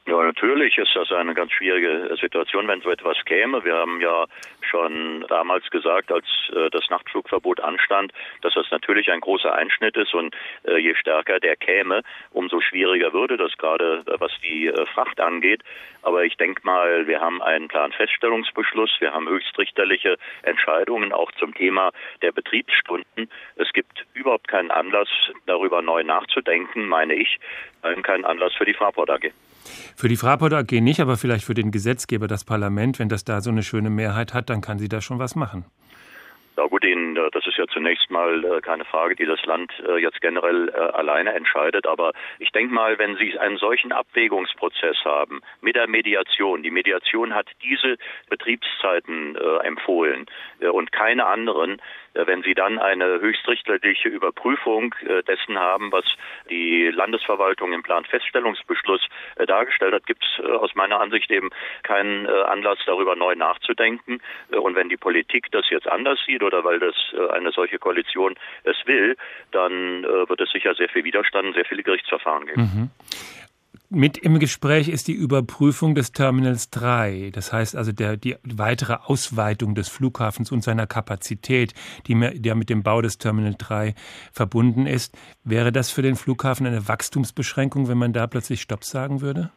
Ja, natürlich ist das eine ganz schwierige Situation, wenn so etwas käme. Wir haben ja schon damals gesagt, als äh, das Nachtflugverbot anstand, dass das natürlich ein großer Einschnitt ist und äh, je stärker der käme, umso schwieriger würde das gerade, äh, was die äh, Fracht angeht. Aber ich denke mal, wir haben einen klaren Feststellungsbeschluss, wir haben höchstrichterliche Entscheidungen auch zum Thema der Betriebsstunden. Es gibt überhaupt keinen Anlass, darüber neu nachzudenken, meine ich, keinen Anlass für die Fraport AG. Für die Fraport AG nicht, aber vielleicht für den Gesetzgeber, das Parlament, wenn das da so eine schöne Mehrheit hat, dann kann sie da schon was machen. Ja gut, äh, das ist ja zunächst mal äh, keine Frage, die das Land äh, jetzt generell alleine entscheidet. Aber ich denke mal, wenn Sie einen solchen Abwägungsprozess haben mit der Mediation, die Mediation hat diese Betriebszeiten empfohlen und keine anderen, wenn Sie dann eine höchstrichterliche Überprüfung äh, dessen haben, was die Landesverwaltung im Planfeststellungsbeschluss äh, dargestellt hat, gibt es aus meiner Ansicht eben keinen Anlass, darüber neu nachzudenken. Und wenn die Politik das jetzt anders sieht oder weil das eine solche Koalition es will, dann wird es sicher sehr viel Widerstand, sehr viele Gerichtsverfahren geben. Mhm. Mit im Gespräch ist die Überprüfung des Terminals 3. Das heißt also der, die weitere Ausweitung des Flughafens und seiner Kapazität, die, die mit dem Bau des Terminal 3 verbunden ist. Wäre das für den Flughafen eine Wachstumsbeschränkung, wenn man da plötzlich Stopp sagen würde?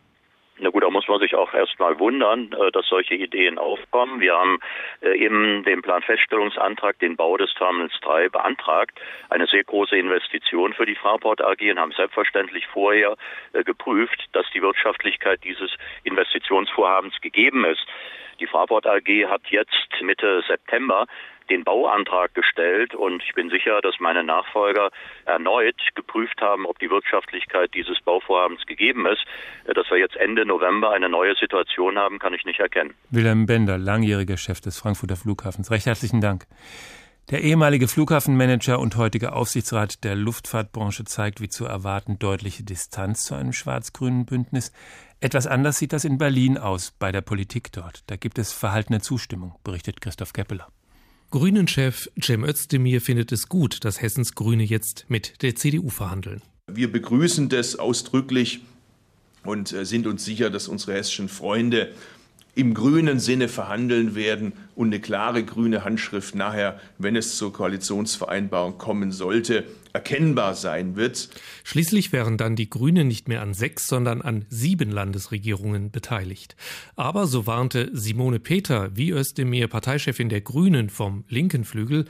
Muss sich auch erstmal wundern, äh, dass solche Ideen aufkommen. Wir haben in äh, dem Planfeststellungsantrag den Bau des Terminals 3 beantragt. Eine sehr große Investition für die Fraport AG und haben selbstverständlich vorher äh, geprüft, dass die Wirtschaftlichkeit dieses Investitionsvorhabens gegeben ist. Die Fraport AG hat jetzt Mitte September den Bauantrag gestellt und ich bin sicher, dass meine Nachfolger erneut geprüft haben, ob die Wirtschaftlichkeit dieses Bauvorhabens gegeben ist. Dass wir jetzt Ende November eine neue Situation haben, kann ich nicht erkennen. Wilhelm Bender, langjähriger Chef des Frankfurter Flughafens. Recht herzlichen Dank. Der ehemalige Flughafenmanager und heutige Aufsichtsrat der Luftfahrtbranche zeigt, wie zu erwarten, deutliche Distanz zu einem schwarz-grünen Bündnis. Etwas anders sieht das in Berlin aus, bei der Politik dort. Da gibt es verhaltene Zustimmung, berichtet Christoph Keppeler. Grünen-Chef Cem Özdemir findet es gut, dass Hessens Grüne jetzt mit der CDU verhandeln. Wir begrüßen das ausdrücklich und äh, sind uns sicher, dass unsere hessischen Freunde im grünen Sinne verhandeln werden und eine klare grüne Handschrift nachher, wenn es zur Koalitionsvereinbarung kommen sollte, erkennbar sein wird. Schließlich wären dann die Grünen nicht mehr an sechs, sondern an sieben Landesregierungen beteiligt. Aber so warnte Simone Peter, wie Özdemir Parteichefin der Grünen vom linken Flügel,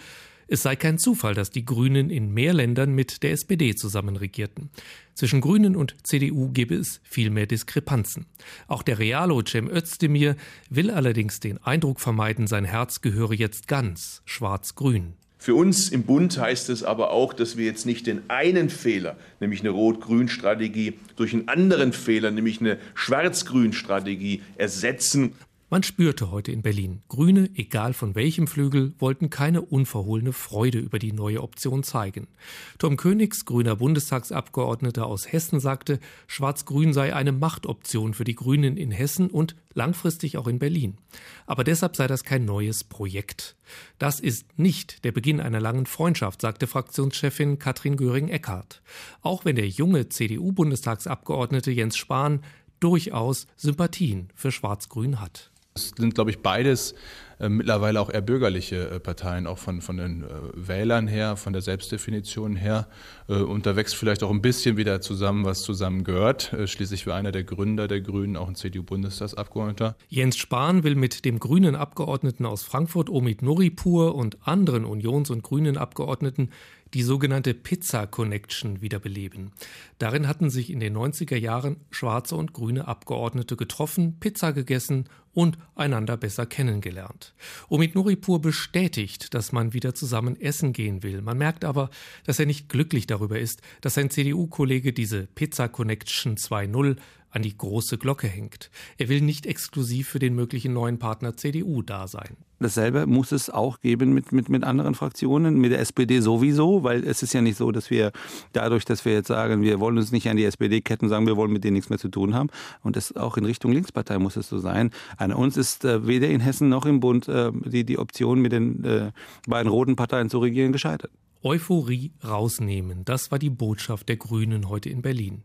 es sei kein Zufall, dass die Grünen in mehr Ländern mit der SPD zusammen regierten. Zwischen Grünen und CDU gebe es viel mehr Diskrepanzen. Auch der Realo Cem Özdemir will allerdings den Eindruck vermeiden, sein Herz gehöre jetzt ganz schwarz-grün. Für uns im Bund heißt es aber auch, dass wir jetzt nicht den einen Fehler, nämlich eine Rot-Grün-Strategie, durch einen anderen Fehler, nämlich eine Schwarz-Grün-Strategie ersetzen. Man spürte heute in Berlin, Grüne, egal von welchem Flügel, wollten keine unverhohlene Freude über die neue Option zeigen. Tom Königs, grüner Bundestagsabgeordneter aus Hessen, sagte, Schwarz-Grün sei eine Machtoption für die Grünen in Hessen und langfristig auch in Berlin. Aber deshalb sei das kein neues Projekt. Das ist nicht der Beginn einer langen Freundschaft, sagte Fraktionschefin Katrin Göring-Eckardt. Auch wenn der junge CDU-Bundestagsabgeordnete Jens Spahn durchaus Sympathien für Schwarz-Grün hat. Es sind, glaube ich, beides äh, mittlerweile auch eher bürgerliche äh, Parteien, auch von, von den äh, Wählern her, von der Selbstdefinition her. Und da wächst vielleicht auch ein bisschen wieder zusammen, was zusammen gehört. Schließlich war einer der Gründer der Grünen auch ein CDU-Bundestagsabgeordneter. Jens Spahn will mit dem grünen Abgeordneten aus Frankfurt, Omid Nuripur, und anderen Unions- und Grünen Abgeordneten die sogenannte Pizza Connection wiederbeleben. Darin hatten sich in den 90er Jahren schwarze und grüne Abgeordnete getroffen, Pizza gegessen und einander besser kennengelernt. Omid Nuripur bestätigt, dass man wieder zusammen essen gehen will. Man merkt aber, dass er nicht glücklich darüber ist, dass sein CDU-Kollege diese Pizza Connection 2.0 an die große Glocke hängt. Er will nicht exklusiv für den möglichen neuen Partner CDU da sein. Dasselbe muss es auch geben mit, mit, mit anderen Fraktionen, mit der SPD sowieso, weil es ist ja nicht so, dass wir dadurch, dass wir jetzt sagen, wir wollen uns nicht an die SPD ketten, sagen, wir wollen mit denen nichts mehr zu tun haben. Und das auch in Richtung Linkspartei muss es so sein. An uns ist äh, weder in Hessen noch im Bund äh, die, die Option, mit den äh, beiden roten Parteien zu regieren, gescheitert. Euphorie rausnehmen, das war die Botschaft der Grünen heute in Berlin.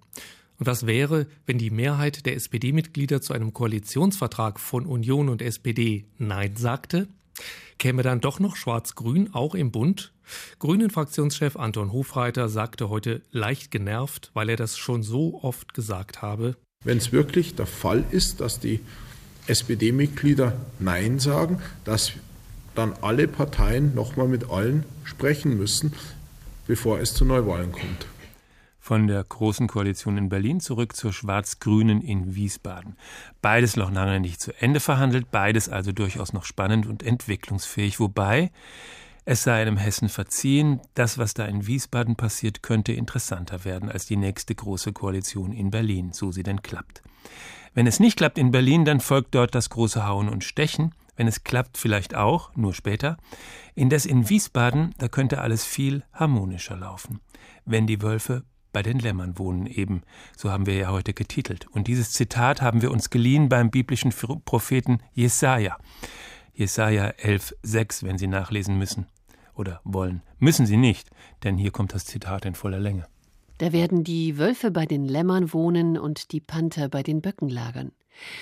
Und was wäre, wenn die Mehrheit der SPD-Mitglieder zu einem Koalitionsvertrag von Union und SPD Nein sagte? Käme dann doch noch Schwarz-Grün auch im Bund? Grünen-Fraktionschef Anton Hofreiter sagte heute leicht genervt, weil er das schon so oft gesagt habe. Wenn es wirklich der Fall ist, dass die SPD-Mitglieder Nein sagen, dass dann alle Parteien nochmal mit allen sprechen müssen, bevor es zu Neuwahlen kommt von der Großen Koalition in Berlin zurück zur Schwarz-Grünen in Wiesbaden. Beides noch lange nicht zu Ende verhandelt, beides also durchaus noch spannend und entwicklungsfähig, wobei es sei einem Hessen verziehen, das, was da in Wiesbaden passiert, könnte interessanter werden als die nächste große Koalition in Berlin, so sie denn klappt. Wenn es nicht klappt in Berlin, dann folgt dort das große Hauen und Stechen, Wenn es klappt, vielleicht auch, nur später. Indes in Wiesbaden, da könnte alles viel harmonischer laufen. Wenn die Wölfe bei den Lämmern wohnen eben. So haben wir ja heute getitelt. Und dieses Zitat haben wir uns geliehen beim biblischen Propheten Jesaja. Jesaja 11,6, wenn Sie nachlesen müssen oder wollen. Müssen Sie nicht, denn hier kommt das Zitat in voller Länge. Da werden die Wölfe bei den Lämmern wohnen und die Panther bei den Böcken lagern.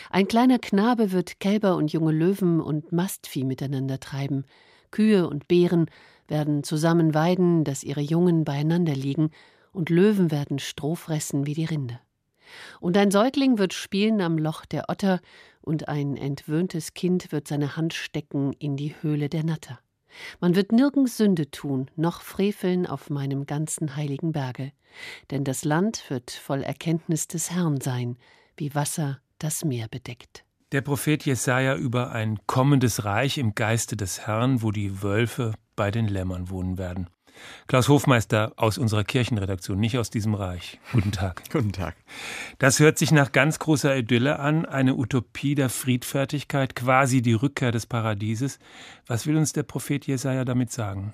Ein kleiner Knabe wird Kälber und junge Löwen und Mastvieh miteinander treiben. Kühe und Bären werden zusammen weiden, dass ihre Jungen beieinander liegen, und Löwen werden Stroh fressen wie die Rinde. Und ein Säugling wird spielen am Loch der Otter, und ein entwöhntes Kind wird seine Hand stecken in die Höhle der Natter. Man wird nirgends Sünde tun, noch freveln auf meinem ganzen heiligen Berge, denn das Land wird voll Erkenntnis des Herrn sein, wie Wasser das Meer bedeckt. Der Prophet Jesaja über ein kommendes Reich im Geiste des Herrn, wo die Wölfe bei den Lämmern wohnen werden. Klaus Hofmeister aus unserer Kirchenredaktion, nicht aus diesem Reich. Guten Tag. [LAUGHS] Guten Tag. Das hört sich nach ganz großer Idylle an, eine Utopie der Friedfertigkeit, quasi die Rückkehr des Paradieses. Was will uns der Prophet Jesaja damit sagen?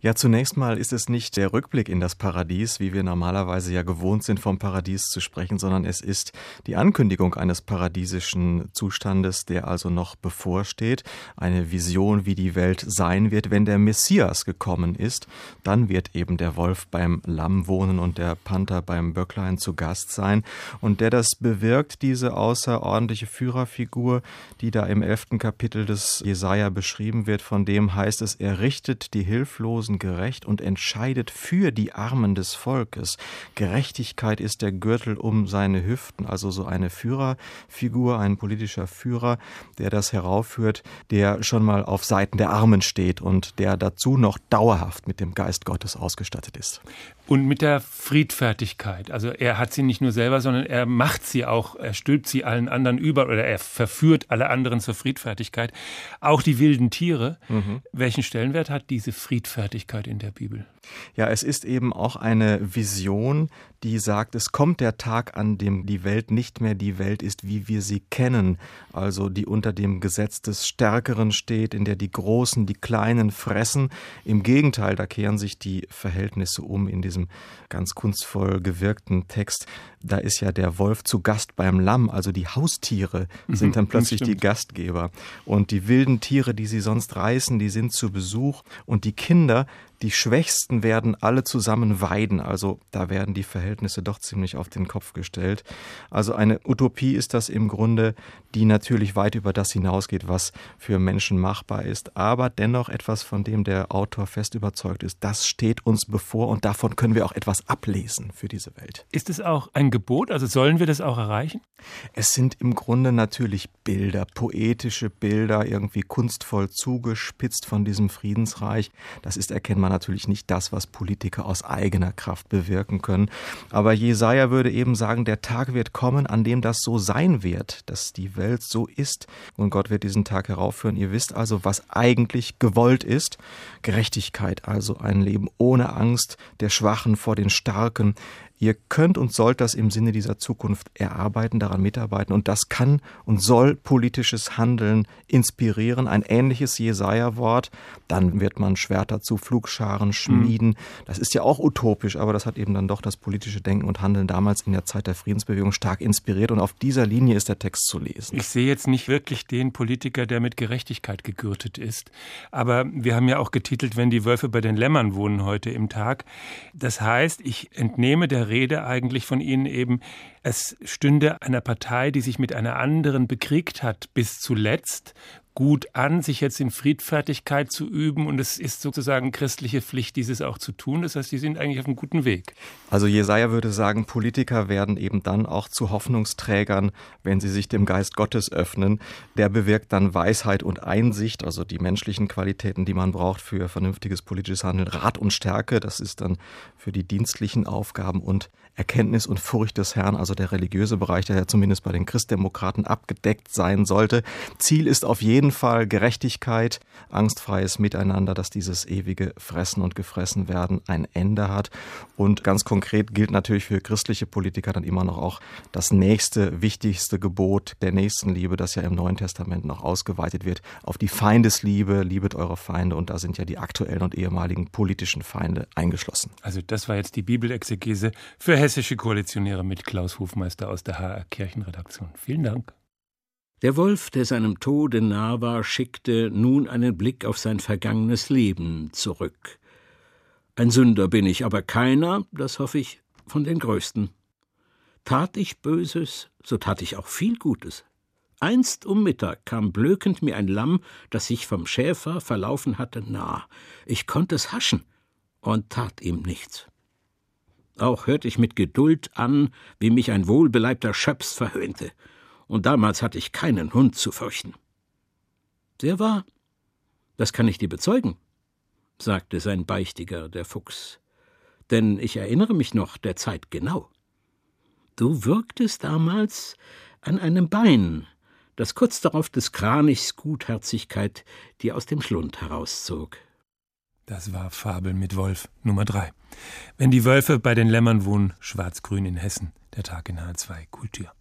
Ja, zunächst mal ist es nicht der Rückblick in das Paradies, wie wir normalerweise ja gewohnt sind, vom Paradies zu sprechen, sondern es ist die Ankündigung eines paradiesischen Zustandes, der also noch bevorsteht. Eine Vision, wie die Welt sein wird, wenn der Messias gekommen ist. Dann wird eben der Wolf beim Lamm wohnen und der Panther beim Böcklein zu Gast sein. Und der das bewirkt, diese außerordentliche Führerfigur, die da im elften Kapitel des Jesaja beschrieben wird, von dem heißt es, er richtet die Hilfe Hilflosen gerecht und entscheidet für die Armen des Volkes. Gerechtigkeit ist der Gürtel um seine Hüften, also so eine Führerfigur, ein politischer Führer, der das heraufführt, der schon mal auf Seiten der Armen steht und der dazu noch dauerhaft mit dem Geist Gottes ausgestattet ist. Und mit der Friedfertigkeit. Also er hat sie nicht nur selber, sondern er macht sie auch, er stülpt sie allen anderen über oder er verführt alle anderen zur Friedfertigkeit. Auch die wilden Tiere. Mhm. Welchen Stellenwert hat diese Friedfertigkeit? Friedfertigkeit in der Bibel. Ja, es ist eben auch eine Vision, die sagt, es kommt der Tag, an dem die Welt nicht mehr die Welt ist, wie wir sie kennen, also die unter dem Gesetz des Stärkeren steht, in der die Großen die Kleinen fressen. Im Gegenteil, da kehren sich die Verhältnisse um in diesem ganz kunstvoll gewirkten Text. Da ist ja der Wolf zu Gast beim Lamm, also die Haustiere mhm, sind dann plötzlich die Gastgeber. Und die wilden Tiere, die sie sonst reißen, die sind zu Besuch. Und die Kinder, die Schwächsten werden alle zusammen weiden. Also da werden die Verhältnisse doch ziemlich auf den Kopf gestellt. Also eine Utopie ist das im Grunde, die natürlich weit über das hinausgeht, was für Menschen machbar ist, aber dennoch etwas, von dem der Autor fest überzeugt ist. Das steht uns bevor und davon können wir auch etwas ablesen für diese Welt. Ist es auch ein Gebot? Also sollen wir das auch erreichen? Es sind im Grunde natürlich Bilder, poetische Bilder, irgendwie kunstvoll zugespitzt von diesem Friedensreich. Das ist erkennbar natürlich nicht das, was Politiker aus eigener Kraft bewirken können. Aber Jesaja würde eben sagen, der Tag wird kommen, an dem das so sein wird, dass die Welt so ist. Und Gott wird diesen Tag heraufführen. Ihr wisst also, was eigentlich gewollt ist. Gerechtigkeit, also ein Leben ohne Angst der Schwachen vor den Starken, Ihr könnt und sollt das im Sinne dieser Zukunft erarbeiten, daran mitarbeiten. Und das kann und soll politisches Handeln inspirieren. Ein ähnliches Jesaja-Wort. Dann wird man Schwerter zu Flugscharen schmieden. Mhm. Das ist ja auch utopisch, aber das hat eben dann doch das politische Denken und Handeln damals in der Zeit der Friedensbewegung stark inspiriert. Und auf dieser Linie ist der Text zu lesen. Ich sehe jetzt nicht wirklich den Politiker, der mit Gerechtigkeit gegürtet ist. Aber wir haben ja auch getitelt, wenn die Wölfe bei den Lämmern wohnen heute im Tag. Das heißt, ich entnehme der Rede eigentlich von Ihnen eben, es stünde einer Partei, die sich mit einer anderen bekriegt hat, bis zuletzt gut an, sich jetzt in Friedfertigkeit zu üben und es ist sozusagen christliche Pflicht, dieses auch zu tun. Das heißt, sie sind eigentlich auf einem guten Weg. Also Jesaja würde sagen, Politiker werden eben dann auch zu Hoffnungsträgern, wenn sie sich dem Geist Gottes öffnen. Der bewirkt dann Weisheit und Einsicht, also die menschlichen Qualitäten, die man braucht für vernünftiges politisches Handeln, Rat und Stärke, das ist dann für die dienstlichen Aufgaben und Erkenntnis und Furcht des Herrn, also der religiöse Bereich, der ja zumindest bei den Christdemokraten abgedeckt sein sollte. Ziel ist auf jeden Fall Gerechtigkeit, angstfreies Miteinander, dass dieses ewige Fressen und Gefressen werden ein Ende hat. Und ganz konkret gilt natürlich für christliche Politiker dann immer noch auch das nächste, wichtigste Gebot der Nächstenliebe, das ja im Neuen Testament noch ausgeweitet wird, auf die Feindesliebe, liebet eure Feinde. Und da sind ja die aktuellen und ehemaligen politischen Feinde eingeschlossen. Also das war jetzt die Bibelexegese für hessische Koalitionäre mit Klaus Hofmeister aus der HR Kirchenredaktion. Vielen Dank. Der Wolf, der seinem Tode nah war, schickte nun einen Blick auf sein vergangenes Leben zurück. Ein Sünder bin ich, aber keiner, das hoffe ich, von den Größten. Tat ich Böses, so tat ich auch viel Gutes. Einst um Mittag kam blökend mir ein Lamm, das sich vom Schäfer verlaufen hatte, nah. Ich konnte es haschen und tat ihm nichts. Auch hörte ich mit Geduld an, wie mich ein wohlbeleibter Schöps verhöhnte und damals hatte ich keinen Hund zu fürchten. Sehr wahr, das kann ich dir bezeugen, sagte sein Beichtiger, der Fuchs, denn ich erinnere mich noch der Zeit genau. Du würgtest damals an einem Bein, das kurz darauf des Kranichs Gutherzigkeit dir aus dem Schlund herauszog. Das war Fabel mit Wolf Nummer drei. Wenn die Wölfe bei den Lämmern wohnen, schwarz-grün in Hessen, der Tag in H2 Kultur.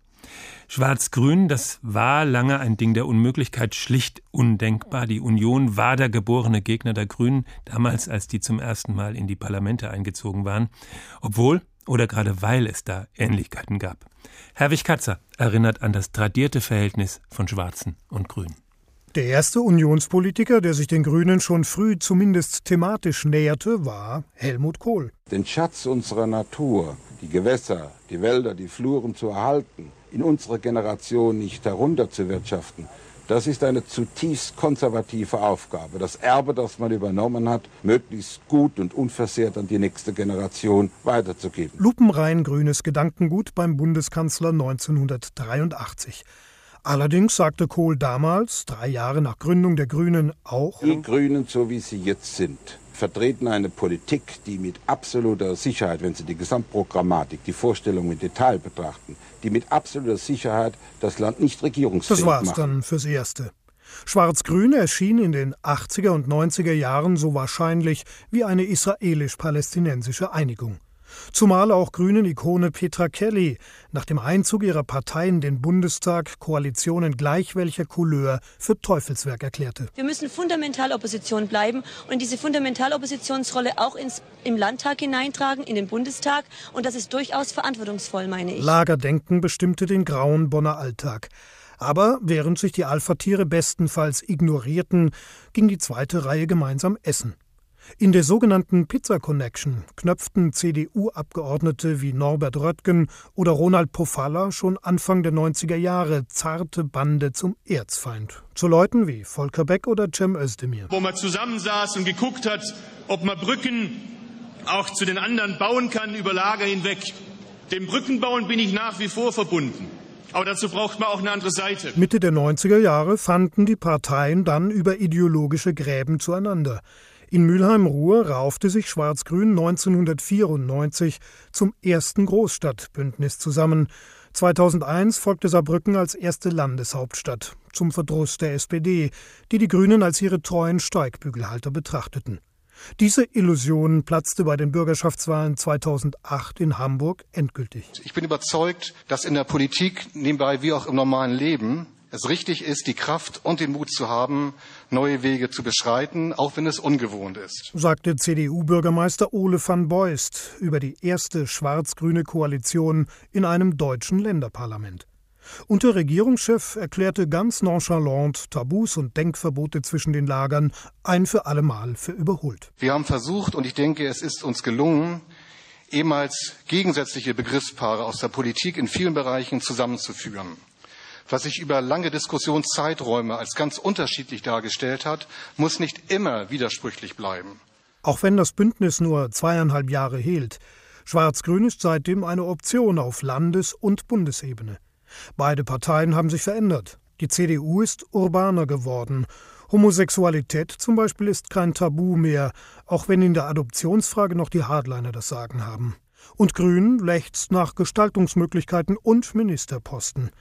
Schwarz-Grün, das war lange ein Ding der Unmöglichkeit, schlicht undenkbar. Die Union war der geborene Gegner der Grünen, damals als die zum ersten Mal in die Parlamente eingezogen waren, obwohl oder gerade weil es da Ähnlichkeiten gab. Herwig Katzer erinnert an das tradierte Verhältnis von Schwarzen und Grünen. Der erste Unionspolitiker, der sich den Grünen schon früh zumindest thematisch näherte, war Helmut Kohl. Den Schatz unserer Natur, die Gewässer, die Wälder, die Fluren zu erhalten, in unserer Generation nicht herunterzuwirtschaften, das ist eine zutiefst konservative Aufgabe. Das Erbe, das man übernommen hat, möglichst gut und unversehrt an die nächste Generation weiterzugeben. Lupenrein grünes Gedankengut beim Bundeskanzler 1983. Allerdings sagte Kohl damals, drei Jahre nach Gründung der Grünen, auch. Die Grünen, so wie sie jetzt sind, vertreten eine Politik, die mit absoluter Sicherheit, wenn Sie die Gesamtprogrammatik, die Vorstellungen im Detail betrachten, die mit absoluter Sicherheit das Land nicht regierungsfähig Das war's machen. dann fürs Erste. Schwarz-Grün erschien in den 80er und 90er Jahren so wahrscheinlich wie eine israelisch-palästinensische Einigung. Zumal auch Grünen-Ikone Petra Kelly nach dem Einzug ihrer Partei in den Bundestag Koalitionen gleich welcher Couleur für Teufelswerk erklärte. Wir müssen fundamental Opposition bleiben und diese Fundamentaloppositionsrolle auch ins, im Landtag hineintragen, in den Bundestag. Und das ist durchaus verantwortungsvoll, meine ich. Lagerdenken bestimmte den grauen Bonner Alltag. Aber während sich die Alpha-Tiere bestenfalls ignorierten, ging die zweite Reihe gemeinsam essen. In der sogenannten Pizza Connection knöpften CDU-Abgeordnete wie Norbert Röttgen oder Ronald Pofalla schon Anfang der 90er Jahre zarte Bande zum Erzfeind. Zu Leuten wie Volker Beck oder Cem Özdemir. Wo man zusammensaß und geguckt hat, ob man Brücken auch zu den anderen bauen kann über Lager hinweg. Dem Brückenbauen bin ich nach wie vor verbunden. Aber dazu braucht man auch eine andere Seite. Mitte der 90er Jahre fanden die Parteien dann über ideologische Gräben zueinander. In Mülheim-Ruhr raufte sich Schwarz-Grün 1994 zum ersten Großstadtbündnis zusammen. 2001 folgte Saarbrücken als erste Landeshauptstadt, zum Verdruss der SPD, die die Grünen als ihre treuen Steigbügelhalter betrachteten. Diese Illusion platzte bei den Bürgerschaftswahlen 2008 in Hamburg endgültig. Ich bin überzeugt, dass in der Politik, nebenbei wie auch im normalen Leben, es richtig ist, die Kraft und den Mut zu haben, neue Wege zu beschreiten, auch wenn es ungewohnt ist. Sagte CDU-Bürgermeister Ole van Beust über die erste schwarz-grüne Koalition in einem deutschen Länderparlament. Und der Regierungschef erklärte ganz nonchalant Tabus und Denkverbote zwischen den Lagern ein für allemal für überholt. Wir haben versucht, und ich denke, es ist uns gelungen, ehemals gegensätzliche Begriffspaare aus der Politik in vielen Bereichen zusammenzuführen. Was sich über lange Diskussionszeiträume als ganz unterschiedlich dargestellt hat, muss nicht immer widersprüchlich bleiben. Auch wenn das Bündnis nur zweieinhalb Jahre hielt, Schwarz-Grün ist seitdem eine Option auf Landes- und Bundesebene. Beide Parteien haben sich verändert. Die CDU ist urbaner geworden. Homosexualität zum Beispiel ist kein Tabu mehr, auch wenn in der Adoptionsfrage noch die Hardliner das Sagen haben. Und Grün lechzt nach Gestaltungsmöglichkeiten und Ministerposten.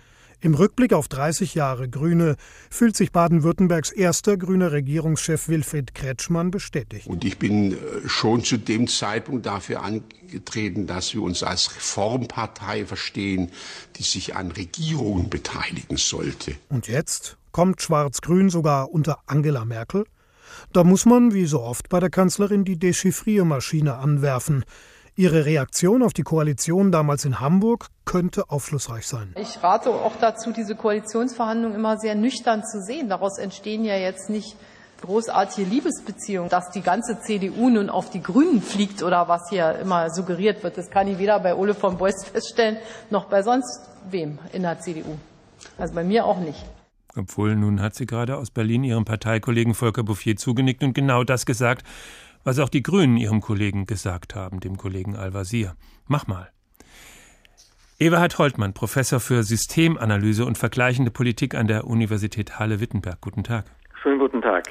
Im Rückblick auf 30 Jahre Grüne fühlt sich Baden-Württembergs erster grüner Regierungschef Wilfried Kretschmann bestätigt. Und ich bin äh, schon zu dem Zeitpunkt dafür angetreten, dass wir uns als Reformpartei verstehen, die sich an Regierungen beteiligen sollte. Und jetzt kommt Schwarz-Grün sogar unter Angela Merkel? Da muss man, wie so oft bei der Kanzlerin, die Dechiffriermaschine anwerfen. Ihre Reaktion auf die Koalition damals in Hamburg könnte aufschlussreich sein. Ich rate auch dazu, diese Koalitionsverhandlungen immer sehr nüchtern zu sehen. Daraus entstehen ja jetzt nicht großartige Liebesbeziehungen, dass die ganze CDU nun auf die Grünen fliegt oder was hier immer suggeriert wird. Das kann ich weder bei Ole von Beuys feststellen, noch bei sonst wem in der CDU. Also bei mir auch nicht. Obwohl nun hat sie gerade aus Berlin ihrem Parteikollegen Volker Bouffier zugenickt und genau das gesagt, was auch die Grünen ihrem Kollegen gesagt haben, dem Kollegen Al-Wazir. Mach mal. Eberhard Holtmann, Professor für Systemanalyse und vergleichende Politik an der Universität Halle-Wittenberg. Guten Tag. Schönen guten Tag.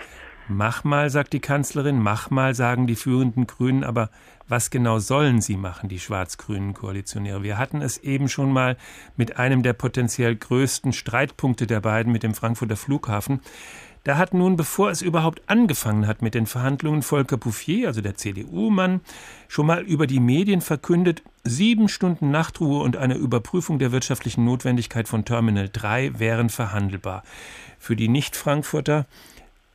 Mach mal, sagt die Kanzlerin, mach mal, sagen die führenden Grünen, aber was genau sollen sie machen, die schwarz-grünen Koalitionäre? Wir hatten es eben schon mal mit einem der potenziell größten Streitpunkte der beiden, mit dem Frankfurter Flughafen. Da hat nun, bevor es überhaupt angefangen hat mit den Verhandlungen, Volker Bouffier, also der CDU-Mann, schon mal über die Medien verkündet, sieben Stunden Nachtruhe und eine Überprüfung der wirtschaftlichen Notwendigkeit von Terminal 3 wären verhandelbar. Für die Nicht-Frankfurter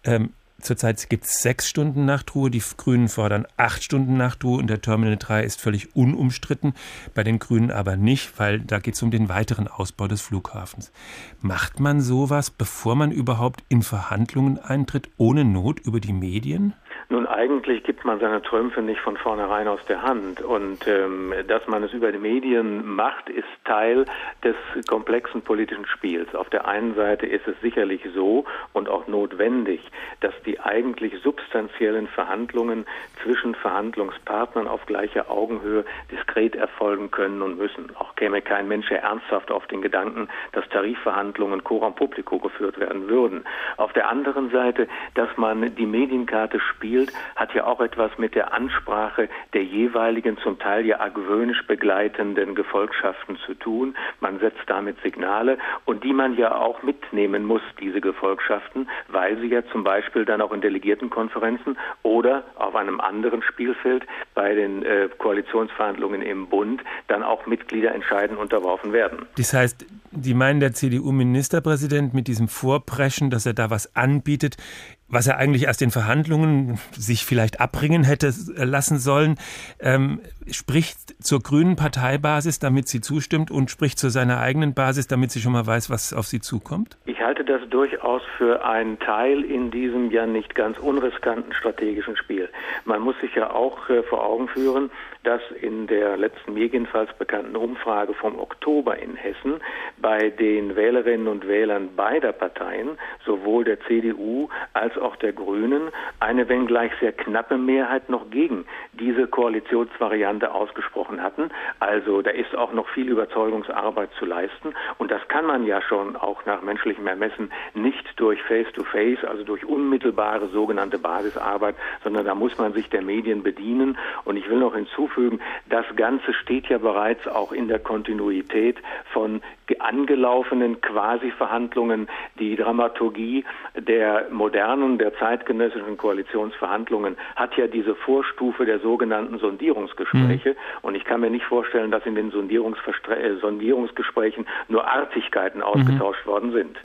ähm, Zurzeit gibt es sechs Stunden Nachtruhe. Die Grünen fordern acht Stunden Nachtruhe und der Terminal 3 ist völlig unumstritten. Bei den Grünen aber nicht, weil da geht es um den weiteren Ausbau des Flughafens. Macht man sowas, bevor man überhaupt in Verhandlungen eintritt, ohne Not über die Medien? Nun, eigentlich gibt man seine Trümpfe nicht von vornherein aus der Hand. Und ähm, dass man es über die Medien macht, ist Teil des komplexen politischen Spiels. Auf der einen Seite ist es sicherlich so und auch notwendig, dass die eigentlich substanziellen Verhandlungen zwischen Verhandlungspartnern auf gleicher Augenhöhe diskret erfolgen können und müssen. Auch käme kein Mensch ernsthaft auf den Gedanken, dass Tarifverhandlungen coram publico geführt werden würden. Auf der anderen Seite, dass man die Medienkarte spielt, spielt, hat ja auch etwas mit der Ansprache der jeweiligen, zum Teil ja argwöhnisch begleitenden Gefolgschaften zu tun. Man setzt damit Signale und die man ja auch mitnehmen muss, diese Gefolgschaften, weil sie ja zum Beispiel dann auch in Delegiertenkonferenzen oder auf einem anderen Spielfeld bei den äh, Koalitionsverhandlungen im Bund dann auch Mitglieder entscheiden unterworfen werden. Das heißt, die meinen der CDU-Ministerpräsident mit diesem Vorpreschen, dass er da was anbietet, was er eigentlich erst in Verhandlungen sich vielleicht abbringen hätte lassen sollen, ähm, spricht zur grünen Parteibasis, damit sie zustimmt und spricht zu seiner eigenen Basis, damit sie schon mal weiß, was auf sie zukommt? Ich halte das durchaus für einen Teil in diesem ja nicht ganz unriskanten strategischen Spiel. Man muss sich ja auch äh, vor Augen führen, dass in der letzten mir jedenfalls bekannten Umfrage vom Oktober in Hessen bei den Wählerinnen und Wählern beider Parteien, sowohl der CDU als auch der Grünen, eine wenngleich sehr knappe Mehrheit noch gegen diese Koalitionsvariante ausgesprochen hatten. Also da ist auch noch viel Überzeugungsarbeit zu leisten und das kann man ja schon auch nach menschlichem Ermessen nicht durch Face-to-Face, -face, also durch unmittelbare sogenannte Basisarbeit, sondern da muss man sich der Medien bedienen und ich will noch hinzufügen, das Ganze steht ja bereits auch in der Kontinuität von angelaufenen Quasi-Verhandlungen. Die Dramaturgie der modernen, der zeitgenössischen Koalitionsverhandlungen hat ja diese Vorstufe der sogenannten Sondierungsgespräche. Mhm. Und ich kann mir nicht vorstellen, dass in den äh, Sondierungsgesprächen nur Artigkeiten ausgetauscht mhm. worden sind.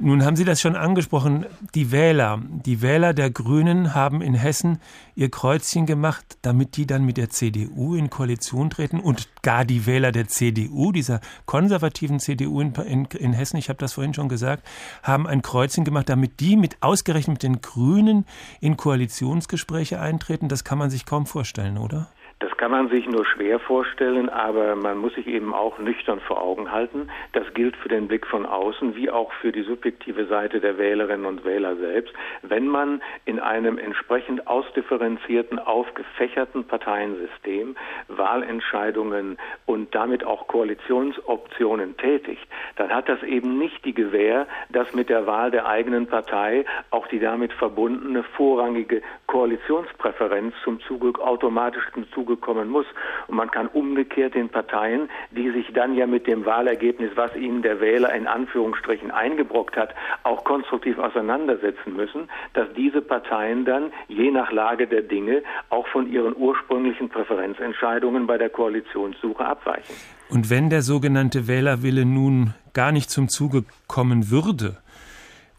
Nun haben Sie das schon angesprochen, die Wähler. Die Wähler der Grünen haben in Hessen ihr Kreuzchen gemacht, damit die dann mit der CDU in Koalition treten und gar die Wähler der CDU, dieser konservativen CDU in, in, in Hessen, ich habe das vorhin schon gesagt, haben ein Kreuzchen gemacht, damit die mit ausgerechnet mit den Grünen in Koalitionsgespräche eintreten. Das kann man sich kaum vorstellen, oder? Das kann man sich nur schwer vorstellen, aber man muss sich eben auch nüchtern vor Augen halten. Das gilt für den Blick von außen wie auch für die subjektive Seite der Wählerinnen und Wähler selbst. Wenn man in einem entsprechend ausdifferenzierten, aufgefächerten Parteiensystem Wahlentscheidungen und damit auch Koalitionsoptionen tätigt, dann hat das eben nicht die Gewähr, dass mit der Wahl der eigenen Partei auch die damit verbundene vorrangige Koalitionspräferenz zum Zuge automatisch zum Zuge kommen muss. Und man kann umgekehrt den Parteien, die sich dann ja mit dem Wahlergebnis, was ihnen der Wähler in Anführungsstrichen eingebrockt hat, auch konstruktiv auseinandersetzen müssen, dass diese Parteien dann je nach Lage der Dinge auch von ihren ursprünglichen Präferenzentscheidungen bei der Koalitionssuche abweichen. Und wenn der sogenannte Wählerwille nun gar nicht zum Zuge kommen würde,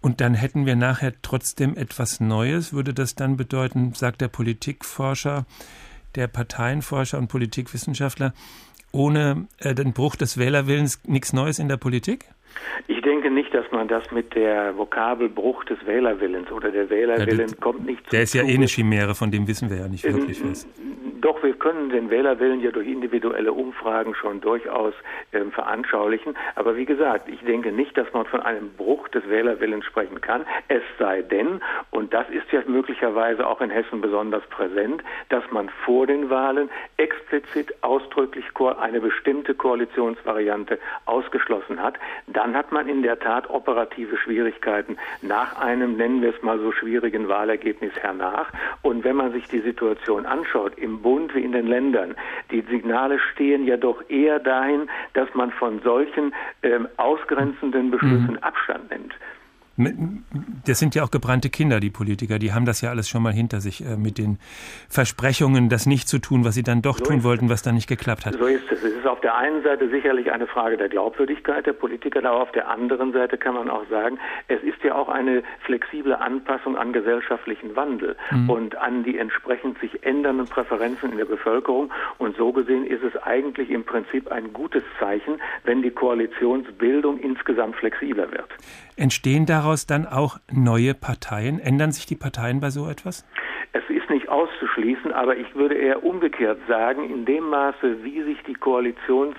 und dann hätten wir nachher trotzdem etwas Neues, würde das dann bedeuten, sagt der Politikforscher, der Parteienforscher und Politikwissenschaftler, ohne äh, den Bruch des Wählerwillens nichts Neues in der Politik? Ich denke nicht, dass man das mit der Vokabel Bruch des Wählerwillens oder der Wählerwillen ja, kommt nicht Der ist ja eh eine Chimäre, von dem wissen wir ja nicht wirklich was. Doch, wir können den Wählerwillen ja durch individuelle Umfragen schon durchaus ähm, veranschaulichen. Aber wie gesagt, ich denke nicht, dass man von einem Bruch des Wählerwillens sprechen kann. Es sei denn, und das ist ja möglicherweise auch in Hessen besonders präsent, dass man vor den Wahlen explizit ausdrücklich eine bestimmte Koalitionsvariante ausgeschlossen hat. Dann hat man in der Tat operative Schwierigkeiten nach einem, nennen wir es mal so schwierigen Wahlergebnis hernach. Und wenn man sich die Situation anschaut, im Bund wie in den Ländern. Die Signale stehen ja doch eher dahin, dass man von solchen ähm, ausgrenzenden Beschlüssen mhm. Abstand nimmt. Das sind ja auch gebrannte Kinder, die Politiker. Die haben das ja alles schon mal hinter sich äh, mit den Versprechungen, das nicht zu tun, was sie dann doch so tun wollten, was dann nicht geklappt hat. So ist es. Es ist auf der einen Seite sicherlich eine Frage der Glaubwürdigkeit der Politiker, aber auf der anderen Seite kann man auch sagen, es ist ja auch eine flexible Anpassung an gesellschaftlichen Wandel mhm. und an die entsprechend sich ändernden Präferenzen in der Bevölkerung. Und so gesehen ist es eigentlich im Prinzip ein gutes Zeichen, wenn die Koalitionsbildung insgesamt flexibler wird. Entstehen daraus dann auch neue Parteien? Ändern sich die Parteien bei so etwas? Es ist nicht auszuschließen, aber ich würde eher umgekehrt sagen, in dem Maße, wie sich die Koalitions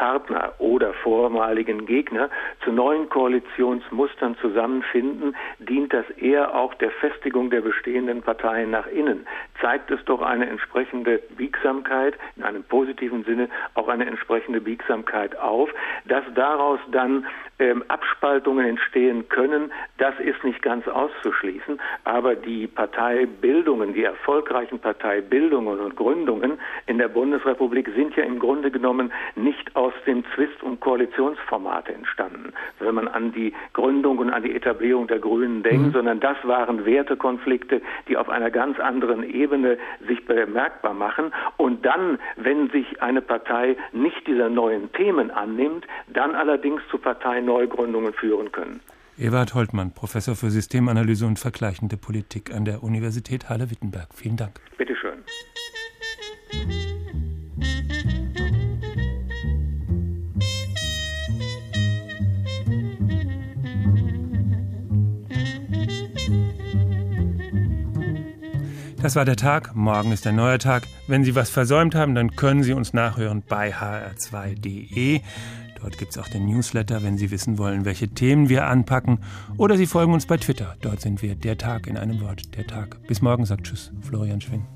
Partner oder vormaligen Gegner zu neuen Koalitionsmustern zusammenfinden, dient das eher auch der Festigung der bestehenden Parteien nach innen. Zeigt es doch eine entsprechende Biegsamkeit, in einem positiven Sinne auch eine entsprechende Biegsamkeit auf, dass daraus dann ähm, Abspaltungen entstehen können, das ist nicht ganz auszuschließen, aber die Parteibildungen, die erfolgreichen Parteibildungen und Gründungen in der Bundesrepublik sind ja im Grunde genommen nicht aus dem Zwist- und Koalitionsformate entstanden, wenn man an die Gründung und an die Etablierung der Grünen denkt, mhm. sondern das waren Wertekonflikte, die auf einer ganz anderen Ebene sich bemerkbar machen. Und dann, wenn sich eine Partei nicht dieser neuen Themen annimmt, dann allerdings zu Parteineugründungen führen können. Ewald Holtmann, Professor für Systemanalyse und vergleichende Politik an der Universität Halle-Wittenberg. Vielen Dank. Bitte schön. Das war der Tag, morgen ist ein neuer Tag. Wenn Sie was versäumt haben, dann können Sie uns nachhören bei hr2.de. Dort gibt es auch den Newsletter, wenn Sie wissen wollen, welche Themen wir anpacken. Oder Sie folgen uns bei Twitter. Dort sind wir der Tag in einem Wort, der Tag. Bis morgen sagt Tschüss, Florian Schwing.